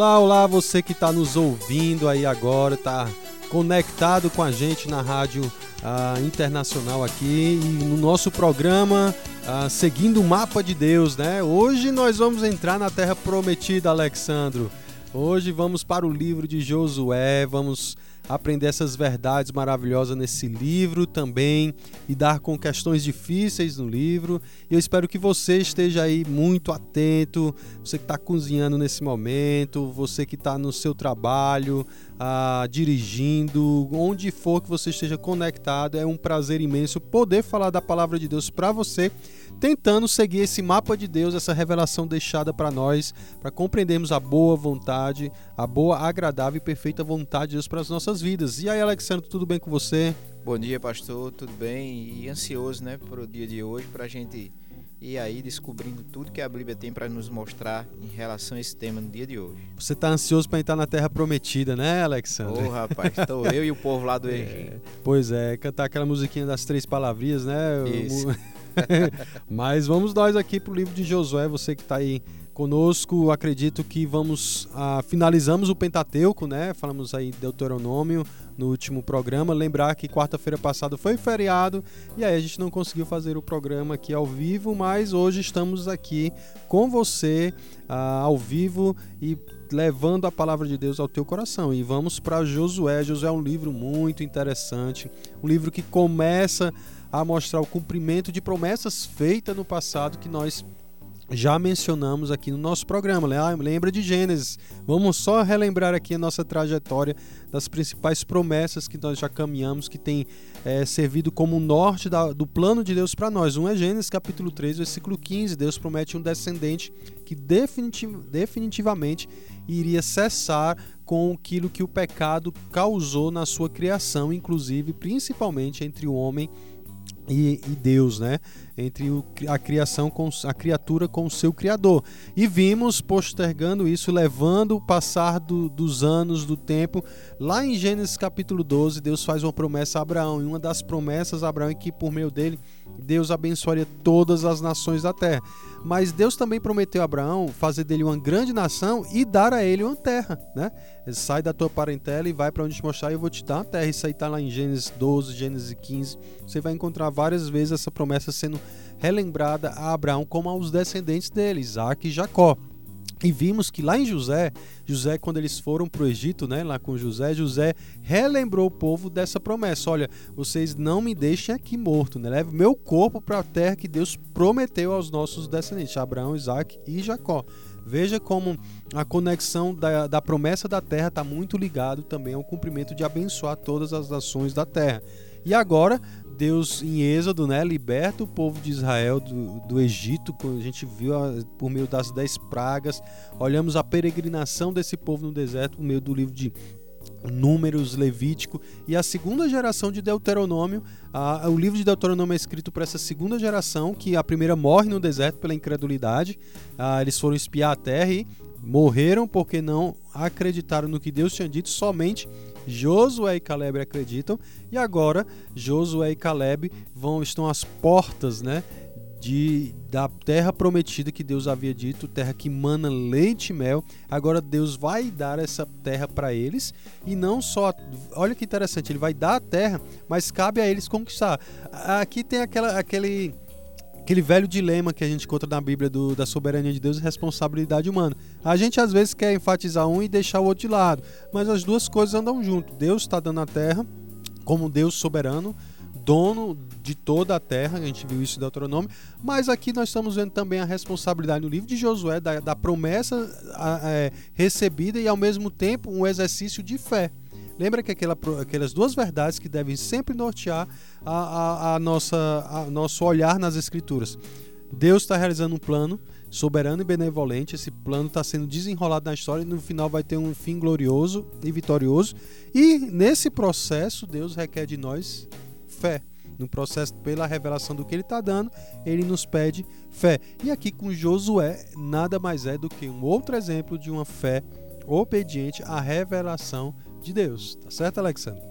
Olá, olá, você que está nos ouvindo aí agora, está conectado com a gente na rádio uh, internacional aqui e no nosso programa uh, Seguindo o Mapa de Deus, né? Hoje nós vamos entrar na Terra Prometida, Alexandro. Hoje vamos para o livro de Josué, vamos aprender essas verdades maravilhosas nesse livro também, lidar com questões difíceis no livro. E eu espero que você esteja aí muito atento, você que está cozinhando nesse momento, você que está no seu trabalho, ah, dirigindo, onde for que você esteja conectado. É um prazer imenso poder falar da palavra de Deus para você tentando seguir esse mapa de Deus, essa revelação deixada para nós, para compreendermos a boa vontade, a boa, agradável e perfeita vontade de Deus para as nossas vidas. E aí, Alexandre, tudo bem com você? Bom dia, pastor, tudo bem? E ansioso, né, para o dia de hoje, para a gente ir aí descobrindo tudo que a Bíblia tem para nos mostrar em relação a esse tema no dia de hoje. Você está ansioso para entrar na Terra Prometida, né, Alexandre? Ô, oh, rapaz, estou eu e o povo lá do Egito. É, pois é, cantar aquela musiquinha das três palavrinhas, né? Isso. Mas vamos nós aqui para o livro de Josué, você que está aí conosco, acredito que vamos ah, finalizamos o Pentateuco, né? Falamos aí de Deuteronômio no último programa. Lembrar que quarta-feira passada foi feriado e aí a gente não conseguiu fazer o programa aqui ao vivo, mas hoje estamos aqui com você ah, ao vivo e levando a palavra de Deus ao teu coração. E vamos para Josué. Josué é um livro muito interessante, um livro que começa a mostrar o cumprimento de promessas feitas no passado que nós já mencionamos aqui no nosso programa. Lembra de Gênesis? Vamos só relembrar aqui a nossa trajetória das principais promessas que nós já caminhamos, que tem é, servido como norte da, do plano de Deus para nós. Um é Gênesis capítulo 3, versículo 15. Deus promete um descendente que definitiv, definitivamente iria cessar com aquilo que o pecado causou na sua criação, inclusive principalmente entre o homem e, e, Deus, né? Entre o, a criação com a criatura com o seu criador. E vimos postergando isso, levando o passar do, dos anos, do tempo. Lá em Gênesis capítulo 12, Deus faz uma promessa a Abraão. E uma das promessas a Abraão é que por meio dele Deus abençoaria todas as nações da terra. Mas Deus também prometeu a Abraão fazer dele uma grande nação e dar a ele uma terra, né? Sai da tua parentela e vai para onde te mostrar e eu vou te dar uma terra. Isso aí está lá em Gênesis 12, Gênesis 15. Você vai encontrar várias vezes essa promessa sendo relembrada a Abraão como aos descendentes dele, Isaac e Jacó. E vimos que lá em José, José, quando eles foram para o Egito, né, lá com José, José relembrou o povo dessa promessa: olha, vocês não me deixem aqui morto, né? leve meu corpo para a terra que Deus prometeu aos nossos descendentes, Abraão, Isaac e Jacó. Veja como a conexão da, da promessa da terra está muito ligado também ao cumprimento de abençoar todas as nações da terra. E agora Deus em Êxodo, né, liberta o povo de Israel do, do Egito, a gente viu por meio das dez pragas. Olhamos a peregrinação desse povo no deserto por meio do livro de Números, Levítico e a segunda geração de Deuteronômio. A, o livro de Deuteronômio é escrito para essa segunda geração, que a primeira morre no deserto pela incredulidade. Ah, eles foram espiar a terra e morreram porque não acreditaram no que Deus tinha dito somente Josué e Caleb acreditam e agora Josué e Caleb vão estão às portas, né, de da terra prometida que Deus havia dito, terra que mana leite e mel. Agora Deus vai dar essa terra para eles e não só, olha que interessante, ele vai dar a terra, mas cabe a eles conquistar. Aqui tem aquela aquele aquele velho dilema que a gente encontra na Bíblia do, da soberania de Deus e responsabilidade humana. A gente às vezes quer enfatizar um e deixar o outro de lado, mas as duas coisas andam junto. Deus está dando a terra como Deus soberano, dono de toda a terra, a gente viu isso em Deuteronômio, mas aqui nós estamos vendo também a responsabilidade no livro de Josué da, da promessa é, recebida e ao mesmo tempo um exercício de fé. Lembra que aquela, aquelas duas verdades que devem sempre nortear a, a, a nossa, a nosso olhar nas Escrituras. Deus está realizando um plano soberano e benevolente. Esse plano está sendo desenrolado na história e no final vai ter um fim glorioso e vitorioso. E nesse processo, Deus requer de nós fé. No processo, pela revelação do que ele está dando, ele nos pede fé. E aqui com Josué, nada mais é do que um outro exemplo de uma fé obediente à revelação de Deus. Tá certo, Alexandre?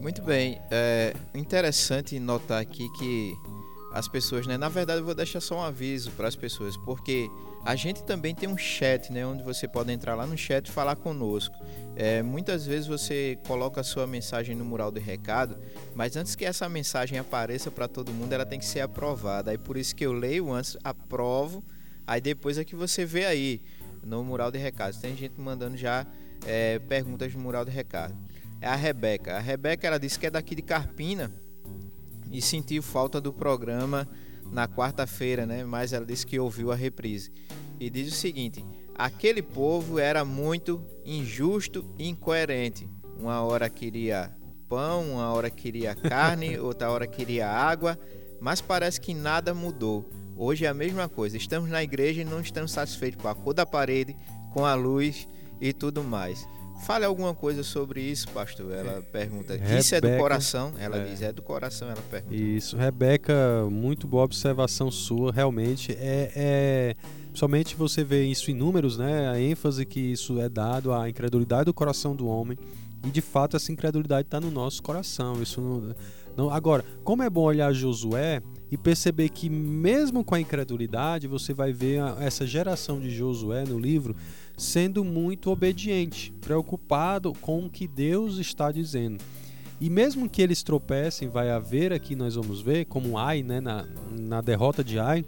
Muito bem. É interessante notar aqui que as pessoas, né? Na verdade, eu vou deixar só um aviso para as pessoas, porque A gente também tem um chat, né, onde você pode entrar lá no chat e falar conosco. É, muitas vezes você coloca a sua mensagem no mural de recado, mas antes que essa mensagem apareça para todo mundo, ela tem que ser aprovada. Aí por isso que eu leio antes, aprovo, aí depois é que você vê aí no mural de recados. Tem gente mandando já é, perguntas no mural de recado. É a Rebeca. A Rebeca ela disse que é daqui de Carpina e sentiu falta do programa na quarta-feira, né? Mas ela disse que ouviu a reprise. E diz o seguinte: aquele povo era muito injusto e incoerente. Uma hora queria pão, uma hora queria carne, outra hora queria água, mas parece que nada mudou. Hoje é a mesma coisa. Estamos na igreja e não estamos satisfeitos com a cor da parede, com a luz e tudo mais. Fale alguma coisa sobre isso, pastor. Ela é, pergunta. Rebeca, isso é do coração? Ela é. diz, é do coração, ela pergunta. Isso, Rebeca, muito boa observação sua, realmente. É, é, somente você vê isso em números, né? A ênfase que isso é dado à incredulidade do coração do homem. E de fato essa incredulidade está no nosso coração. Isso não, não. Agora, como é bom olhar Josué e perceber que mesmo com a incredulidade, você vai ver essa geração de Josué no livro sendo muito obediente, preocupado com o que Deus está dizendo. E mesmo que eles tropecem, vai haver aqui, nós vamos ver, como Ai, né, na, na derrota de Ai,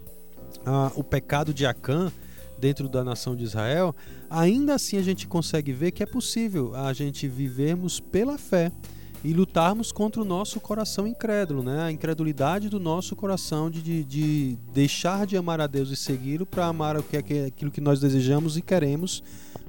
ah, o pecado de Acã dentro da nação de Israel, ainda assim a gente consegue ver que é possível a gente vivermos pela fé e lutarmos contra o nosso coração incrédulo, né? a incredulidade do nosso coração de, de, de deixar de amar a Deus e segui-lo para amar o que é aquilo que nós desejamos e queremos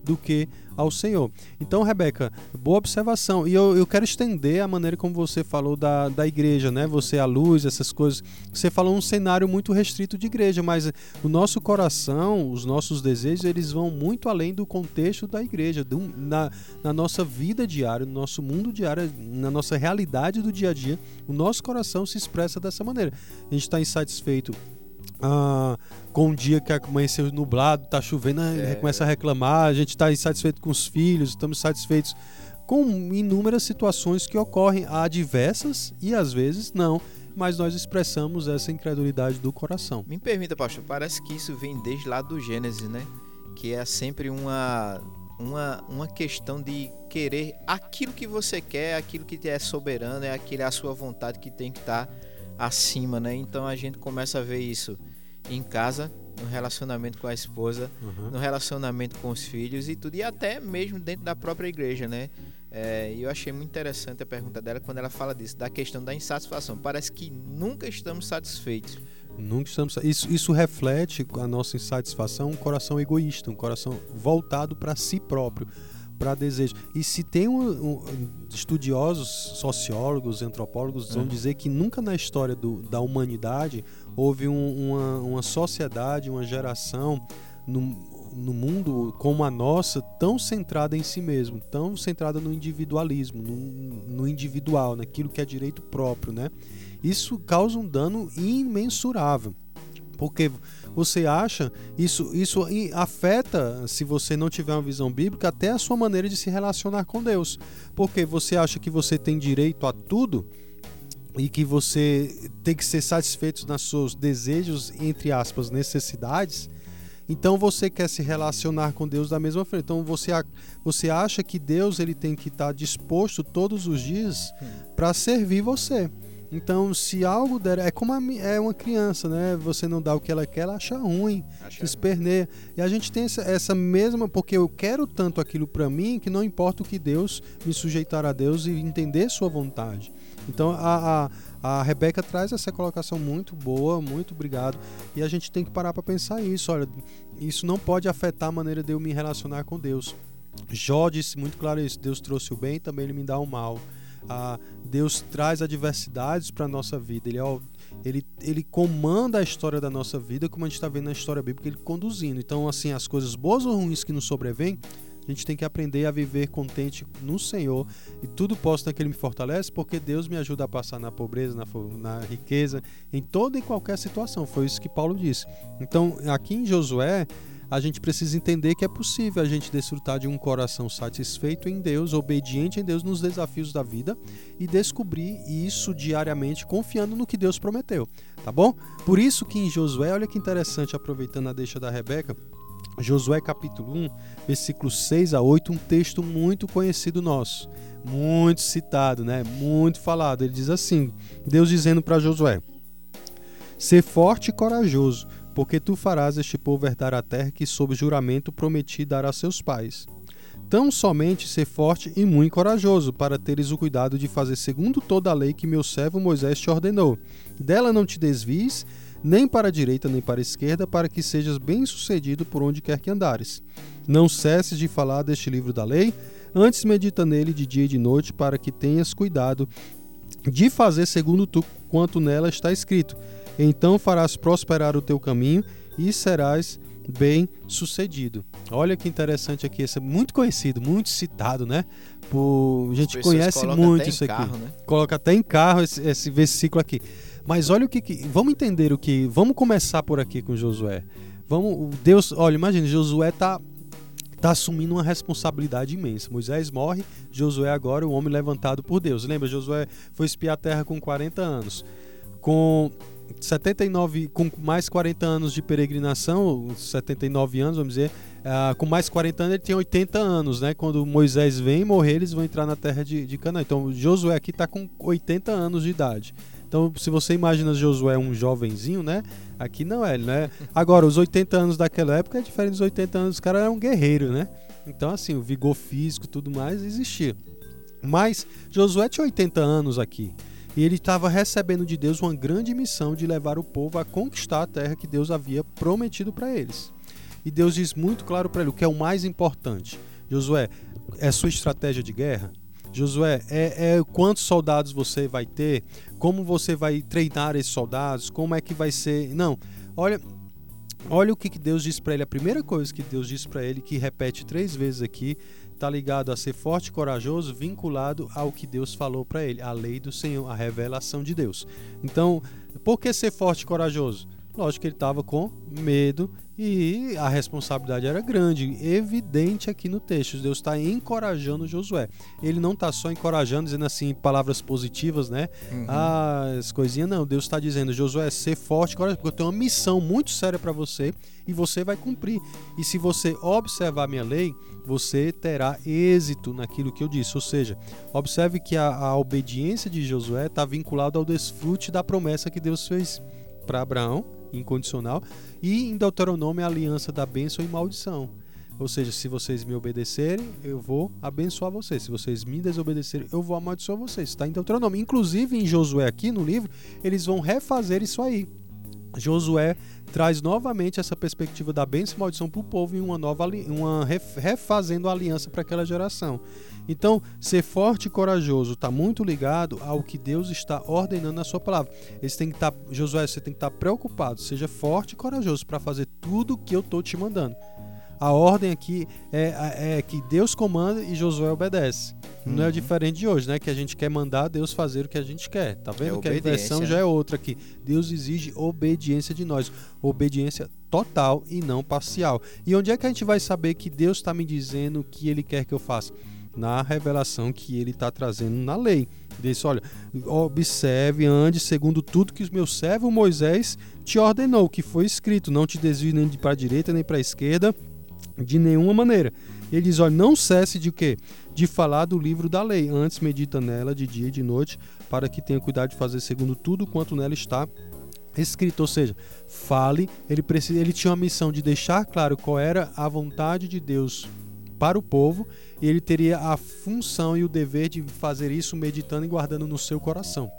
do que ao Senhor. Então, Rebeca, boa observação. E eu, eu quero estender a maneira como você falou da, da igreja, né? Você, a luz, essas coisas. Você falou um cenário muito restrito de igreja, mas o nosso coração, os nossos desejos, eles vão muito além do contexto da igreja, do, na, na nossa vida diária, no nosso mundo diário, na nossa realidade do dia a dia. O nosso coração se expressa dessa maneira. A gente está insatisfeito ah, com um dia que amanheceu nublado, tá chovendo, é. começa a reclamar, a gente está insatisfeito com os filhos, estamos satisfeitos com inúmeras situações que ocorrem, há diversas e às vezes não, mas nós expressamos essa incredulidade do coração. Me permita, pastor, parece que isso vem desde lá do Gênesis, né? Que é sempre uma, uma, uma questão de querer aquilo que você quer, aquilo que é soberano, é aquilo é a sua vontade que tem que estar tá acima, né? Então a gente começa a ver isso em casa, no relacionamento com a esposa, uhum. no relacionamento com os filhos e tudo, e até mesmo dentro da própria igreja, né? É, eu achei muito interessante a pergunta dela quando ela fala disso, da questão da insatisfação. Parece que nunca estamos satisfeitos. Nunca estamos. Isso, isso reflete a nossa insatisfação, um coração egoísta, um coração voltado para si próprio para desejo. E se tem um, um, estudiosos, sociólogos, antropólogos vão uhum. dizer que nunca na história do, da humanidade houve um, uma, uma sociedade, uma geração no, no mundo como a nossa tão centrada em si mesmo, tão centrada no individualismo, no, no individual, naquilo que é direito próprio, né? Isso causa um dano imensurável, porque você acha, isso, isso afeta, se você não tiver uma visão bíblica, até a sua maneira de se relacionar com Deus. Porque você acha que você tem direito a tudo e que você tem que ser satisfeito nos seus desejos, entre aspas, necessidades. Então você quer se relacionar com Deus da mesma forma. Então você, você acha que Deus ele tem que estar disposto todos os dias para servir você. Então, se algo der. É como a, é uma criança, né? Você não dá o que ela quer, ela acha ruim, acha esperneia. E a gente tem essa, essa mesma. Porque eu quero tanto aquilo para mim que não importa o que Deus me sujeitar a Deus e entender sua vontade. Então, a, a, a Rebeca traz essa colocação muito boa, muito obrigado. E a gente tem que parar para pensar isso. Olha, isso não pode afetar a maneira de eu me relacionar com Deus. Jó disse muito claro isso: Deus trouxe o bem, também ele me dá o mal a Deus traz adversidades para a nossa vida. Ele, ó, ele, ele comanda a história da nossa vida, como a gente está vendo na história bíblica, ele conduzindo. Então, assim, as coisas boas ou ruins que nos sobrevêm, a gente tem que aprender a viver contente no Senhor. E tudo posso naquele me fortalece, porque Deus me ajuda a passar na pobreza, na, na riqueza, em toda e qualquer situação. Foi isso que Paulo disse. Então, aqui em Josué, a gente precisa entender que é possível a gente desfrutar de um coração satisfeito em Deus, obediente em Deus nos desafios da vida e descobrir isso diariamente, confiando no que Deus prometeu, tá bom? Por isso que em Josué, olha que interessante, aproveitando a deixa da Rebeca, Josué capítulo 1, versículos 6 a 8, um texto muito conhecido nosso, muito citado, né? Muito falado. Ele diz assim: Deus dizendo para Josué: Ser forte e corajoso, porque tu farás este povo herdar a terra que sob juramento prometi dar a seus pais. Tão somente ser forte e muito corajoso, para teres o cuidado de fazer segundo toda a lei que meu servo Moisés te ordenou. Dela não te desvies, nem para a direita nem para a esquerda, para que sejas bem-sucedido por onde quer que andares. Não cesses de falar deste livro da lei, antes medita nele de dia e de noite, para que tenhas cuidado de fazer segundo tu quanto nela está escrito. Então farás prosperar o teu caminho e serás bem sucedido. Olha que interessante aqui, esse é muito conhecido, muito citado, né? Por, a gente conhece muito isso aqui. Carro, né? Coloca até em carro esse, esse, versículo aqui. Mas olha o que, que, Vamos entender o que. Vamos começar por aqui com Josué. Vamos. Deus. Olha, imagina, Josué tá. Tá assumindo uma responsabilidade imensa. Moisés morre, Josué agora, o homem levantado por Deus. Lembra, Josué foi espiar a terra com 40 anos. Com 79, com mais 40 anos de peregrinação, 79 anos, vamos dizer, uh, com mais 40 anos ele tinha 80 anos, né? Quando Moisés vem morrer, eles vão entrar na terra de, de Canaã. Então Josué aqui está com 80 anos de idade. Então, se você imagina Josué um jovenzinho, né? Aqui não é, né? Agora, os 80 anos daquela época é diferente dos 80 anos, os caras eram um guerreiro, né? Então, assim, o vigor físico tudo mais existia. Mas Josué tinha 80 anos aqui. E ele estava recebendo de Deus uma grande missão de levar o povo a conquistar a terra que Deus havia prometido para eles. E Deus diz muito claro para ele o que é o mais importante. Josué, é sua estratégia de guerra? Josué, é, é, quantos soldados você vai ter? Como você vai treinar esses soldados? Como é que vai ser? Não, olha, olha o que Deus diz para ele. A primeira coisa que Deus diz para ele, que repete três vezes aqui, está ligado a ser forte e corajoso, vinculado ao que Deus falou para ele, a lei do Senhor, a revelação de Deus. Então, por que ser forte e corajoso? Lógico que ele estava com medo e a responsabilidade era grande, evidente aqui no texto. Deus está encorajando Josué. Ele não está só encorajando, dizendo assim palavras positivas, né? Uhum. Ah, as coisinhas, não. Deus está dizendo, Josué, ser forte, corajoso, porque eu tenho uma missão muito séria para você e você vai cumprir. E se você observar minha lei, você terá êxito naquilo que eu disse. Ou seja, observe que a, a obediência de Josué está vinculada ao desfrute da promessa que Deus fez para Abraão incondicional, e em Deuteronômio a aliança da bênção e maldição. Ou seja, se vocês me obedecerem, eu vou abençoar vocês. Se vocês me desobedecerem, eu vou amaldiçoar vocês. Está em Deuteronômio. Inclusive em Josué aqui no livro, eles vão refazer isso aí. Josué traz novamente essa perspectiva da bênção e maldição para o povo em uma nova uma refazendo a aliança para aquela geração. Então, ser forte e corajoso está muito ligado ao que Deus está ordenando na sua palavra. Eles têm que estar, tá, Josué, você tem que estar tá preocupado. Seja forte e corajoso para fazer tudo o que eu estou te mandando. A ordem aqui é, é, que Deus comanda e Josué obedece. Uhum. Não é uhum. diferente de hoje, né? Que a gente quer mandar Deus fazer o que a gente quer. Tá vendo? É que a versão já é outra aqui. Deus exige obediência de nós. Obediência total e não parcial. E onde é que a gente vai saber que Deus está me dizendo o que Ele quer que eu faça? na revelação que ele está trazendo na lei. Diz: olha, observe, ande segundo tudo que o meu servo Moisés te ordenou, que foi escrito: não te desvie nem para a direita nem para a esquerda, de nenhuma maneira. Ele diz: olha, não cesse de quê? De falar do livro da lei. Antes medita nela de dia e de noite, para que tenha cuidado de fazer segundo tudo quanto nela está escrito, ou seja, fale, ele precisa, ele tinha a missão de deixar claro qual era a vontade de Deus para o povo e ele teria a função e o dever de fazer isso meditando e guardando no seu coração.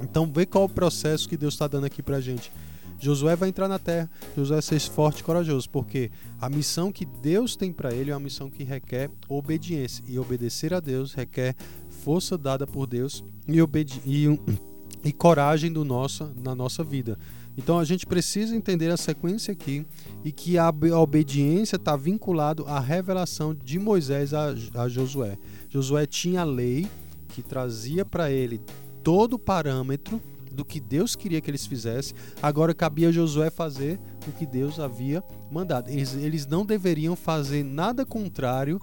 Então, vê qual o processo que Deus está dando aqui para a gente. Josué vai entrar na terra, Josué ser forte e corajoso, porque a missão que Deus tem para ele é uma missão que requer obediência, e obedecer a Deus requer força dada por Deus e, e, e coragem do nosso, na nossa vida. Então a gente precisa entender a sequência aqui e que a, a obediência está vinculado à revelação de Moisés a, a Josué. Josué tinha a lei que trazia para ele todo o parâmetro do que Deus queria que eles fizessem. Agora cabia a Josué fazer o que Deus havia mandado. Eles, eles não deveriam fazer nada contrário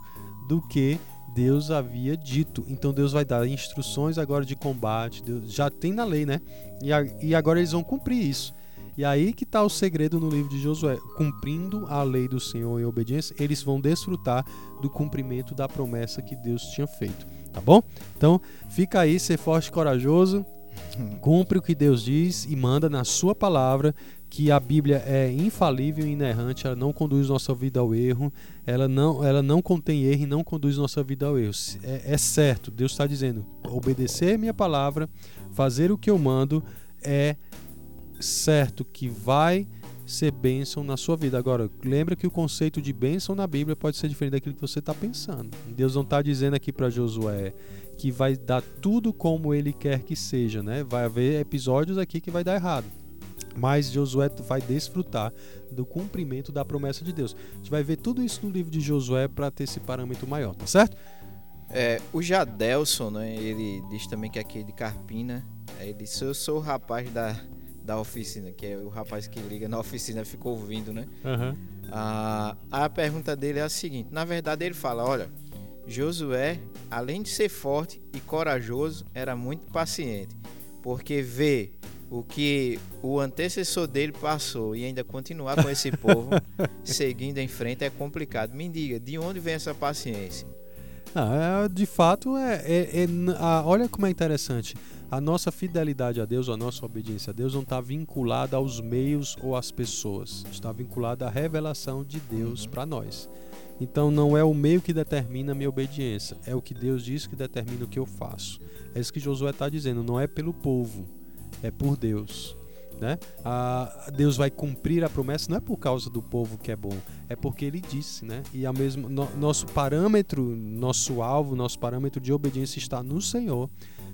do que Deus havia dito. Então Deus vai dar instruções agora de combate. Deus já tem na lei, né? E, a, e agora eles vão cumprir isso. E aí que está o segredo no livro de Josué. Cumprindo a lei do Senhor em obediência, eles vão desfrutar do cumprimento da promessa que Deus tinha feito. Tá bom? Então, fica aí, ser forte e corajoso. Cumpre o que Deus diz e manda na sua palavra que a Bíblia é infalível e inerrante, ela não conduz nossa vida ao erro, ela não, ela não contém erro e não conduz nossa vida ao erro. É, é certo, Deus está dizendo: obedecer minha palavra, fazer o que eu mando, é certo que vai ser bênção na sua vida. Agora, lembra que o conceito de bênção na Bíblia pode ser diferente daquilo que você está pensando. Deus não está dizendo aqui para Josué que vai dar tudo como ele quer que seja, né? Vai haver episódios aqui que vai dar errado. Mas Josué vai desfrutar do cumprimento da promessa de Deus. A gente vai ver tudo isso no livro de Josué para ter esse parâmetro maior, tá certo? É, o Jadelson, né, ele diz também que é aqui de Carpina. É, ele disse: Eu sou o rapaz da, da oficina, que é o rapaz que liga na oficina, ficou ouvindo, né? Uhum. Ah, a pergunta dele é a seguinte: na verdade, ele fala: Olha, Josué, além de ser forte e corajoso, era muito paciente, porque vê o que o antecessor dele passou e ainda continuar com esse povo seguindo em frente é complicado. Me diga, de onde vem essa paciência? Ah, de fato, é, é, é a, olha como é interessante. A nossa fidelidade a Deus, a nossa obediência a Deus não está vinculada aos meios ou às pessoas. Está vinculada à revelação de Deus uhum. para nós. Então não é o meio que determina a minha obediência, é o que Deus diz que determina o que eu faço. É isso que Josué está dizendo, não é pelo povo, é por Deus. Né? Deus vai cumprir a promessa não é por causa do povo que é bom, é porque Ele disse, né? E a mesmo no, nosso parâmetro, nosso alvo, nosso parâmetro de obediência está no Senhor.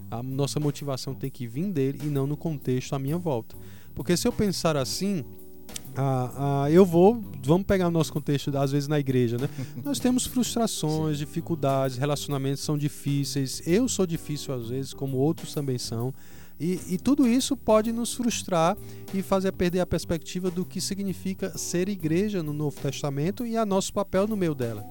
A nossa motivação tem que vir dele e não no contexto à minha volta. Porque se eu pensar assim, ah, ah, eu vou, vamos pegar o nosso contexto, às vezes na igreja, né? Nós temos frustrações, dificuldades, relacionamentos são difíceis. Eu sou difícil às vezes, como outros também são. E, e, tudo isso pode nos frustrar e fazer perder a perspectiva do que significa ser igreja no Novo Testamento e a nosso papel no meio dela.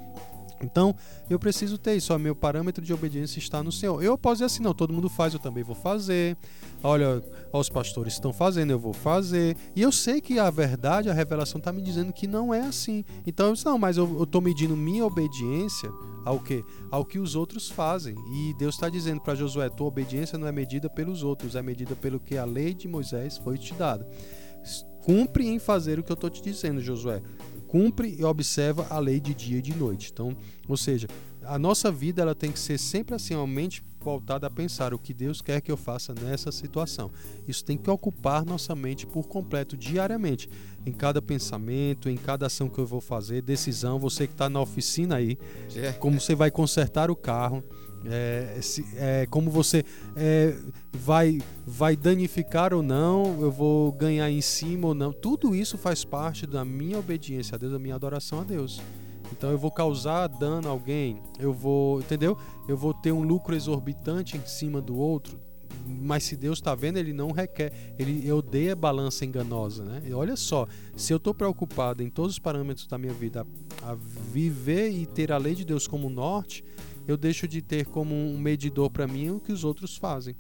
Então, eu preciso ter isso. O meu parâmetro de obediência está no Senhor. Eu posso dizer assim, não, todo mundo faz, eu também vou fazer. Olha, os pastores estão fazendo, eu vou fazer. E eu sei que a verdade, a revelação está me dizendo que não é assim. Então, eu disse, não, mas eu estou medindo minha obediência ao que? Ao que os outros fazem. E Deus está dizendo para Josué, tua obediência não é medida pelos outros, é medida pelo que a lei de Moisés foi te dada. Cumpre em fazer o que eu estou te dizendo, Josué cumpre e observa a lei de dia e de noite. Então, ou seja, a nossa vida ela tem que ser sempre assim, uma mente voltada a pensar o que Deus quer que eu faça nessa situação. Isso tem que ocupar nossa mente por completo, diariamente, em cada pensamento, em cada ação que eu vou fazer, decisão. Você que está na oficina aí, é. como você vai consertar o carro, é, se, é, como você é, vai, vai danificar ou não, eu vou ganhar em cima ou não. Tudo isso faz parte da minha obediência a Deus, da minha adoração a Deus. Então eu vou causar dano a alguém, eu vou, entendeu? Eu vou ter um lucro exorbitante em cima do outro. Mas se Deus está vendo, ele não requer, ele odeia balança enganosa, né? E olha só, se eu estou preocupado em todos os parâmetros da minha vida a, viver e ter a lei de Deus como norte, eu deixo de ter como um medidor para mim o que os outros fazem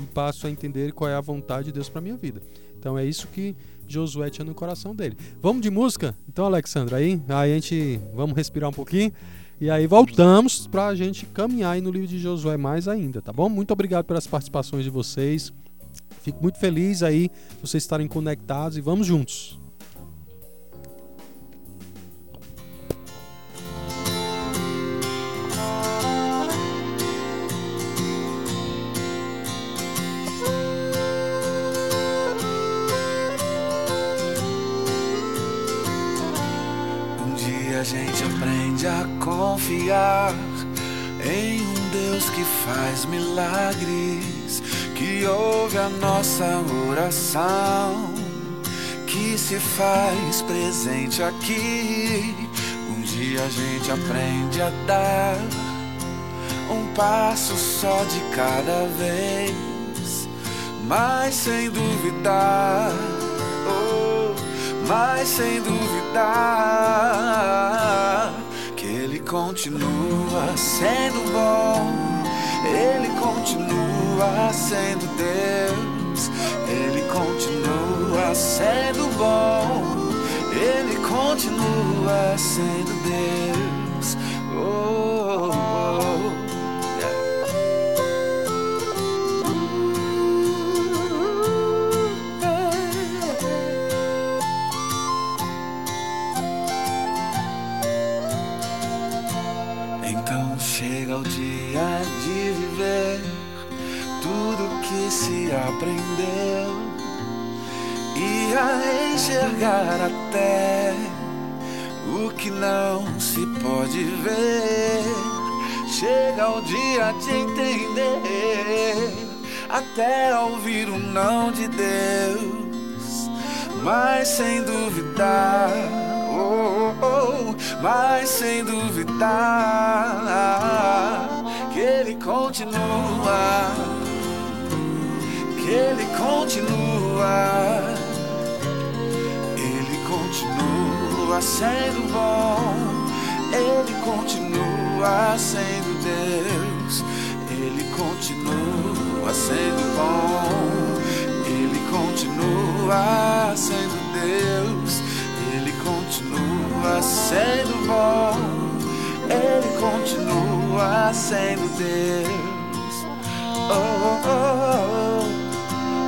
e passo a entender qual é a vontade de Deus para minha vida. Então é isso que Josué tinha no coração dele. Vamos de música? Então, Alexandre, aí, aí a gente vamos respirar um pouquinho e aí voltamos para a gente caminhar aí no livro de Josué mais ainda, tá bom? Muito obrigado pelas participações de vocês. Fico muito feliz aí vocês estarem conectados e vamos juntos. Confiar em um Deus que faz milagres, que ouve a nossa oração, que se faz presente aqui. Um dia a gente aprende a dar um passo só de cada vez, mas sem duvidar, mas sem duvidar continua sendo bom, Ele continua sendo Deus, Ele continua sendo bom, Ele continua sendo Deus. Oh, oh, Então aprendeu e a enxergar até o que não se pode ver. Chega o dia de entender, até ouvir o não de Deus, mas sem duvidar. Oh, oh, oh, mas sem duvidar que Ele continua, Ele continua, Ele continua sendo bom, Ele continua sendo Deus, Ele continua sendo bom, Ele continua sendo Deus, Ele continua sendo bom, Ele continua sendo Deus. Oh, oh, oh,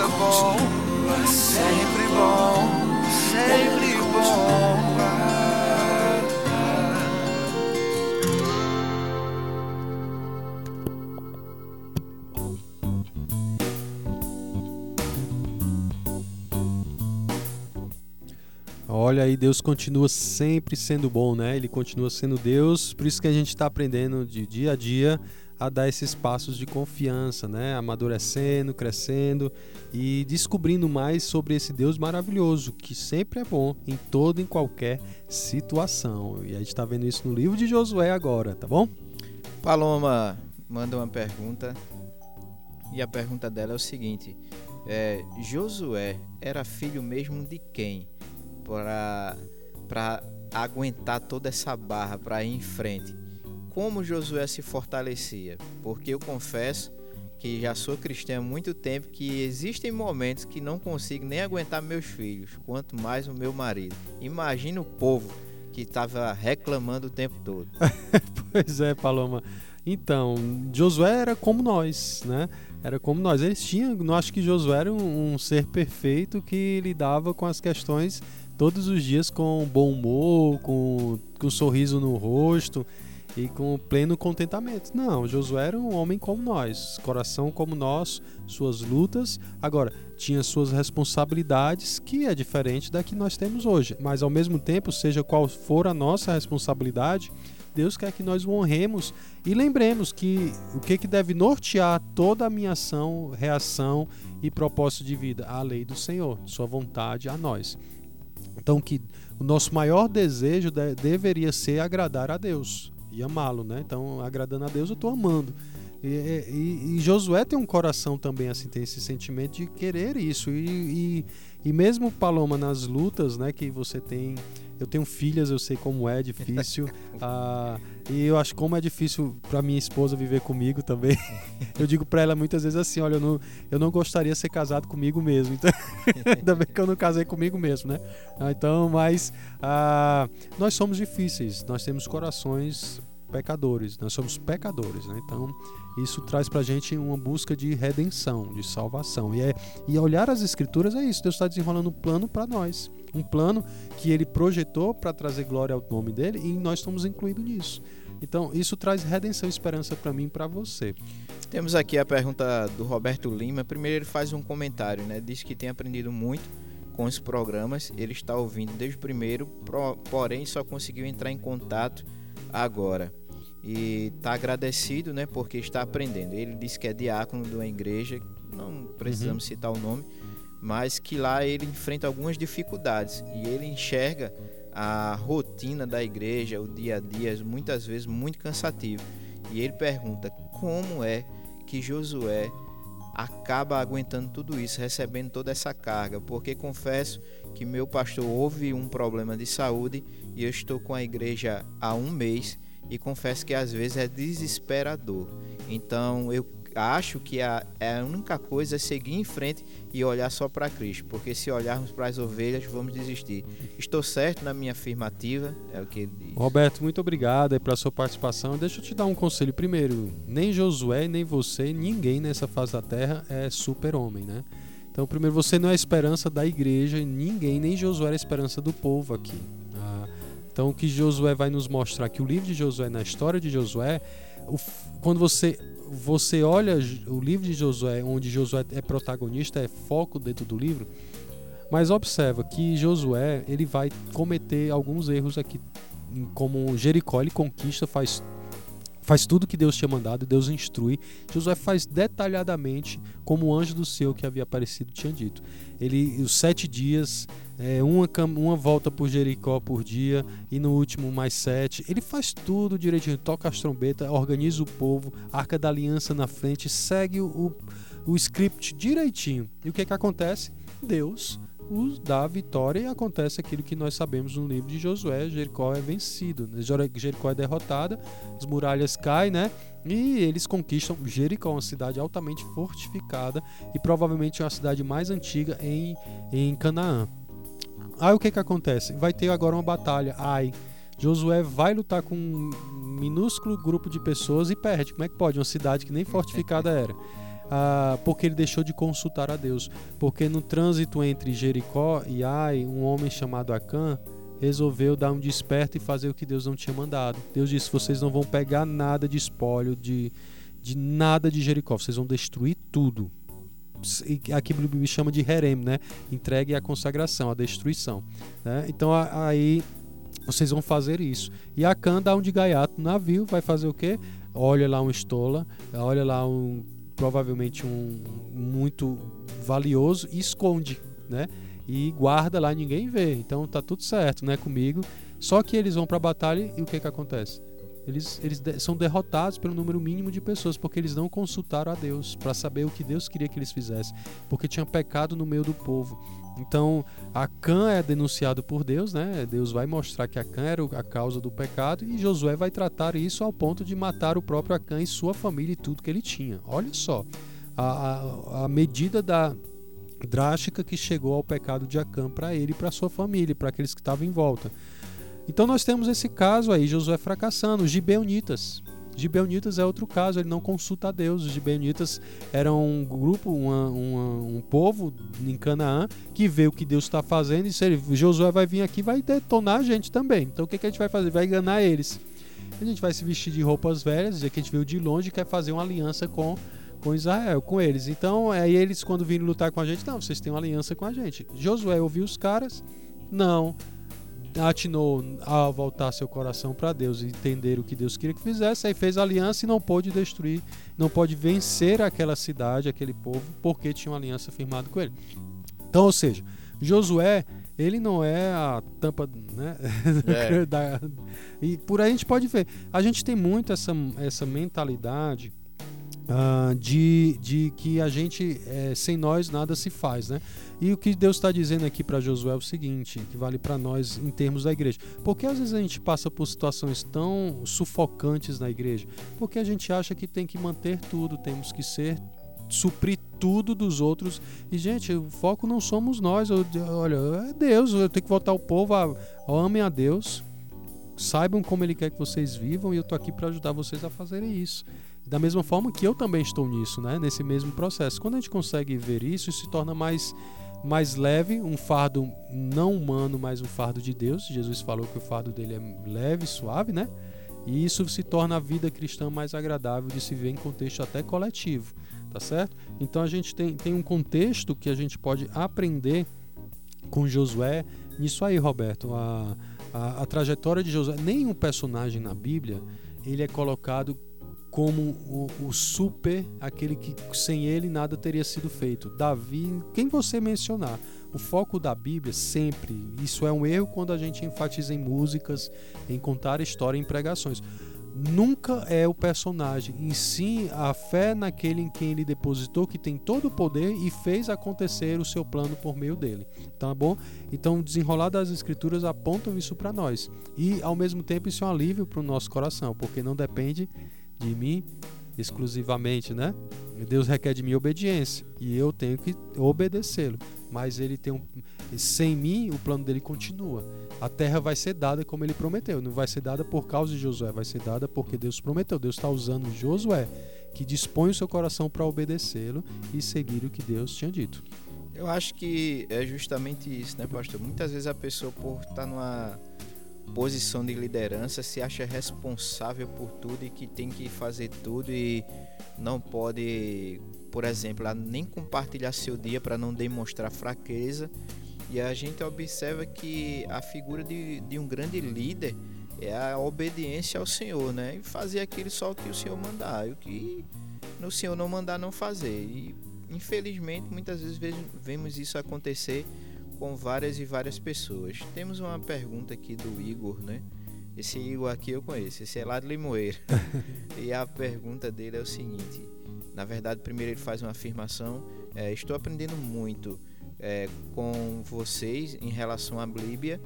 é bom, sempre bom, sempre bom. Olha aí, Deus continua sempre sendo bom, né? Ele continua sendo Deus, por isso que a gente está aprendendo de dia a dia a dar esses passos de confiança, né? Amadurecendo, crescendo e descobrindo mais sobre esse Deus maravilhoso, que sempre é bom em toda e qualquer situação. E a gente está vendo isso no livro de Josué agora, tá bom? Paloma manda uma pergunta e a pergunta dela é o seguinte: é, Josué era filho mesmo de quem para para aguentar toda essa barra para ir em frente? Como Josué se fortalecia? Porque eu confesso que já sou cristã há muito tempo que existem momentos que não consigo nem aguentar meus filhos, quanto mais o meu marido. Imagina o povo que estava reclamando o tempo todo. pois é, Paloma. Então, Josué era como nós, né? Era como nós. Eles tinham, não acho que Josué era um, um, ser perfeito que lidava com as questões todos os dias com bom humor, com, com um sorriso no rosto e com pleno contentamento. Não, Josué era um homem como nós, coração como nós, suas lutas. Agora, tinha suas responsabilidades, que é diferente da que nós temos hoje. Mas ao mesmo tempo, seja qual for a nossa responsabilidade, Deus quer que nós o honremos e lembremos que o que, que deve nortear toda a minha ação, reação e propósito de vida? A lei do Senhor, Sua vontade a nós. Então, que o nosso maior desejo de, deveria ser agradar a Deus e amá-lo, né? Então, agradando a Deus, eu estou amando. E, e, e, Josué tem um coração também assim, tem esse sentimento de querer isso. E, e, mesmo Paloma nas lutas, né, que você tem, eu tenho filhas, eu sei como é difícil. ah, e eu acho como é difícil para minha esposa viver comigo também. eu digo para ela muitas vezes assim, olha, eu não, eu não gostaria de ser casado comigo mesmo. Então, ainda bem que eu não casei comigo mesmo, né? Ah, então, mas ah, nós somos difíceis, nós temos corações pecadores, nós somos pecadores, né? Então isso traz pra gente uma busca de redenção, de salvação. E, é, e olhar as escrituras é isso, Deus está desenrolando um plano para nós. Um plano que ele projetou para trazer glória ao nome dele e nós estamos incluídos nisso. Então, isso traz redenção e esperança para mim e para você. Temos aqui a pergunta do Roberto Lima. Primeiro, ele faz um comentário, né? Diz que tem aprendido muito com os programas. Ele está ouvindo desde o primeiro, porém só conseguiu entrar em contato agora. E está agradecido, né, porque está aprendendo. Ele disse que é diácono de uma igreja, não precisamos uhum. citar o nome, mas que lá ele enfrenta algumas dificuldades e ele enxerga a rotina da igreja, o dia a dia, muitas vezes muito cansativo. E ele pergunta como é que Josué acaba aguentando tudo isso, recebendo toda essa carga, porque confesso que meu pastor houve um problema de saúde e eu estou com a igreja há um mês e confesso que às vezes é desesperador. Então eu acho que a, a única coisa é seguir em frente e olhar só para Cristo, porque se olharmos para as ovelhas, vamos desistir. Estou certo na minha afirmativa, é o que ele diz. Roberto, muito obrigado pela sua participação. Deixa eu te dar um conselho. Primeiro, nem Josué, nem você, ninguém nessa fase da terra é super-homem, né? Então, primeiro, você não é a esperança da igreja, ninguém, nem Josué é a esperança do povo aqui. Então, o que Josué vai nos mostrar, que o livro de Josué, na história de Josué, o, quando você você olha o livro de Josué, onde Josué é protagonista, é foco dentro do livro, mas observa que Josué ele vai cometer alguns erros aqui, como Jericó ele conquista, faz faz tudo que Deus tinha mandado, Deus instrui. Josué faz detalhadamente como o anjo do céu que havia aparecido tinha dito. Ele os sete dias é, uma, uma volta por Jericó por dia e no último mais sete. Ele faz tudo direitinho, toca as trombetas, organiza o povo, arca da aliança na frente, segue o, o script direitinho. E o que, que acontece? Deus os vitória e acontece aquilo que nós sabemos no livro de Josué: Jericó é vencido, né? Jericó é derrotada, as muralhas caem, né? E eles conquistam Jericó, uma cidade altamente fortificada e provavelmente uma cidade mais antiga em, em Canaã. Aí o que que acontece? Vai ter agora uma batalha. Ai, Josué vai lutar com um minúsculo grupo de pessoas e perde. Como é que pode? Uma cidade que nem fortificada era. Ah, porque ele deixou de consultar a Deus. Porque no trânsito entre Jericó e Ai, um homem chamado Acã resolveu dar um desperto e fazer o que Deus não tinha mandado. Deus disse: vocês não vão pegar nada de espólio, de, de nada de Jericó, vocês vão destruir tudo aqui me chama de herem, né? Entregue a consagração, a destruição. Né? Então aí vocês vão fazer isso. E a Khan dá um de gaiato no navio, vai fazer o quê? Olha lá um estola, olha lá um provavelmente um muito valioso esconde, né? E guarda lá, ninguém vê. Então tá tudo certo, né? Comigo. Só que eles vão para a batalha e o que que acontece? Eles, eles são derrotados pelo número mínimo de pessoas, porque eles não consultaram a Deus para saber o que Deus queria que eles fizessem, porque tinha pecado no meio do povo. Então, Acã é denunciado por Deus, né? Deus vai mostrar que Acã era a causa do pecado e Josué vai tratar isso ao ponto de matar o próprio Acã e sua família e tudo que ele tinha. Olha só, a, a, a medida da drástica que chegou ao pecado de Acã para ele e para sua família, para aqueles que estavam em volta. Então nós temos esse caso aí, Josué fracassando, os gibeonitas. Gibeonitas é outro caso, ele não consulta a Deus. Os gibeonitas eram um grupo, uma, uma, um povo em Canaã que vê o que Deus está fazendo e se ele, Josué vai vir aqui vai detonar a gente também. Então o que, que a gente vai fazer? Vai enganar eles. A gente vai se vestir de roupas velhas, dizer que a gente veio de longe e quer fazer uma aliança com, com Israel, com eles. Então aí eles quando virem lutar com a gente, não, vocês têm uma aliança com a gente. Josué ouviu os caras, não atinou a voltar seu coração para Deus e entender o que Deus queria que fizesse, aí fez aliança e não pôde destruir, não pode vencer aquela cidade, aquele povo, porque tinha uma aliança firmada com ele. Então, ou seja, Josué, ele não é a tampa, né? É. da, e por aí a gente pode ver. A gente tem muito essa, essa mentalidade uh, de, de que a gente, é, sem nós, nada se faz, né? E o que Deus está dizendo aqui para Josué é o seguinte, que vale para nós em termos da igreja. Porque às vezes a gente passa por situações tão sufocantes na igreja? Porque a gente acha que tem que manter tudo, temos que ser suprir tudo dos outros. E, gente, o foco não somos nós. Eu, olha, é Deus. Eu tenho que voltar o povo a, a amem a Deus. Saibam como Ele quer que vocês vivam e eu estou aqui para ajudar vocês a fazerem isso. Da mesma forma que eu também estou nisso, né? nesse mesmo processo. Quando a gente consegue ver isso, isso se torna mais mais leve, um fardo não humano, mas um fardo de Deus. Jesus falou que o fardo dele é leve, suave, né? E isso se torna a vida cristã mais agradável de se ver em contexto até coletivo, tá certo? Então a gente tem, tem um contexto que a gente pode aprender com Josué nisso aí, Roberto. A, a, a trajetória de Josué, nenhum personagem na Bíblia ele é colocado como o, o, super, aquele que sem ele nada teria sido feito. Davi, quem você mencionar, o foco da Bíblia sempre, isso é um erro quando a gente enfatiza em músicas, em contar história, em pregações. Nunca é o personagem, em si a fé naquele em quem ele depositou, que tem todo o poder e fez acontecer o seu plano por meio dele. Tá bom? Então, o desenrolar das escrituras apontam isso para nós. E ao mesmo tempo isso é um alívio para o nosso coração, porque não depende de mim exclusivamente, né? Deus requer de mim obediência e eu tenho que obedecê-lo. Mas ele tem um sem mim o plano dele continua. A terra vai ser dada como ele prometeu. Não vai ser dada por causa de Josué, vai ser dada porque Deus prometeu. Deus está usando Josué, que dispõe o seu coração para obedecê-lo e seguir o que Deus tinha dito. Eu acho que é justamente isso, né, pastor? Muitas vezes a pessoa por estar tá numa posição de liderança se acha responsável por tudo e que tem que fazer tudo e não pode, por exemplo, nem compartilhar seu dia para não demonstrar fraqueza. E a gente observa que a figura de, de um grande líder é a obediência ao Senhor, né? E fazer aquilo só que o Senhor mandar. E o que no Senhor não mandar, não fazer. E infelizmente, muitas vezes vemos isso acontecer com várias e várias pessoas. Temos uma pergunta aqui do Igor, né? Esse Igor aqui eu conheço, esse é lá de Limoeiro. e a pergunta dele é o seguinte: na verdade, primeiro ele faz uma afirmação. É, estou aprendendo muito é, com vocês em relação à Bíblia.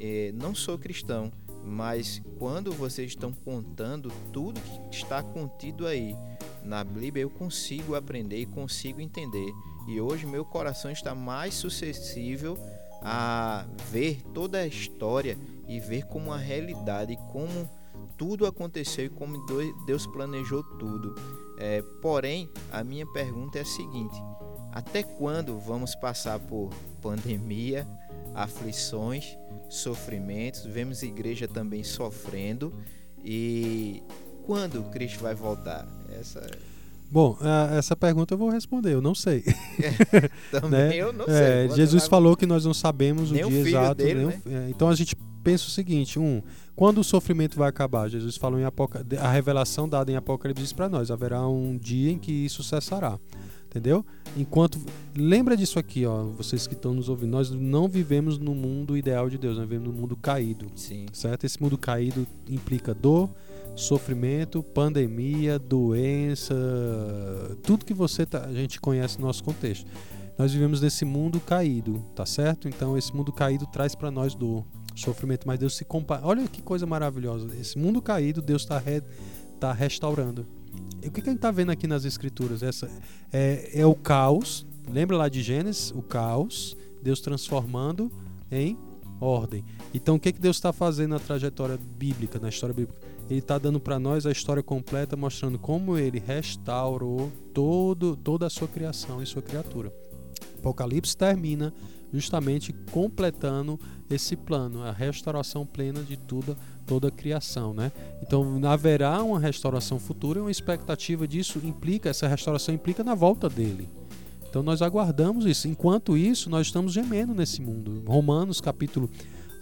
É, não sou cristão, mas quando vocês estão contando tudo que está contido aí na Bíblia, eu consigo aprender e consigo entender. E hoje meu coração está mais suscetível a ver toda a história e ver como a realidade, como tudo aconteceu e como Deus planejou tudo. É, porém, a minha pergunta é a seguinte: até quando vamos passar por pandemia, aflições, sofrimentos? Vemos igreja também sofrendo e quando Cristo vai voltar? Essa Bom, essa pergunta eu vou responder, eu não sei. É, também né? eu não sei. É, Jesus falou que nós não sabemos o dia exato. Dele, né? é, então a gente pensa o seguinte: um, quando o sofrimento vai acabar? Jesus falou em Apocalipse, a revelação dada em Apocalipse para nós: haverá um dia em que isso cessará. Entendeu? Enquanto. Lembra disso aqui, ó, vocês que estão nos ouvindo. Nós não vivemos no mundo ideal de Deus, nós vivemos no mundo caído. Sim. Certo? Esse mundo caído implica dor, sofrimento, pandemia, doença, tudo que você tá, a gente conhece no nosso contexto. Nós vivemos nesse mundo caído, tá certo? Então esse mundo caído traz para nós dor, sofrimento, mas Deus se compara. Olha que coisa maravilhosa. Esse mundo caído, Deus está re... tá restaurando. E o que, que a gente está vendo aqui nas escrituras? Essa é, é o caos. Lembra lá de Gênesis? O caos, Deus transformando em ordem. Então o que, que Deus está fazendo na trajetória bíblica, na história bíblica? Ele está dando para nós a história completa, mostrando como ele restaurou todo, toda a sua criação e sua criatura. Apocalipse termina justamente completando esse plano, a restauração plena de toda, toda a criação. Né? Então haverá uma restauração futura, uma expectativa disso implica, essa restauração implica na volta dele. Então nós aguardamos isso. Enquanto isso, nós estamos gemendo nesse mundo. Romanos capítulo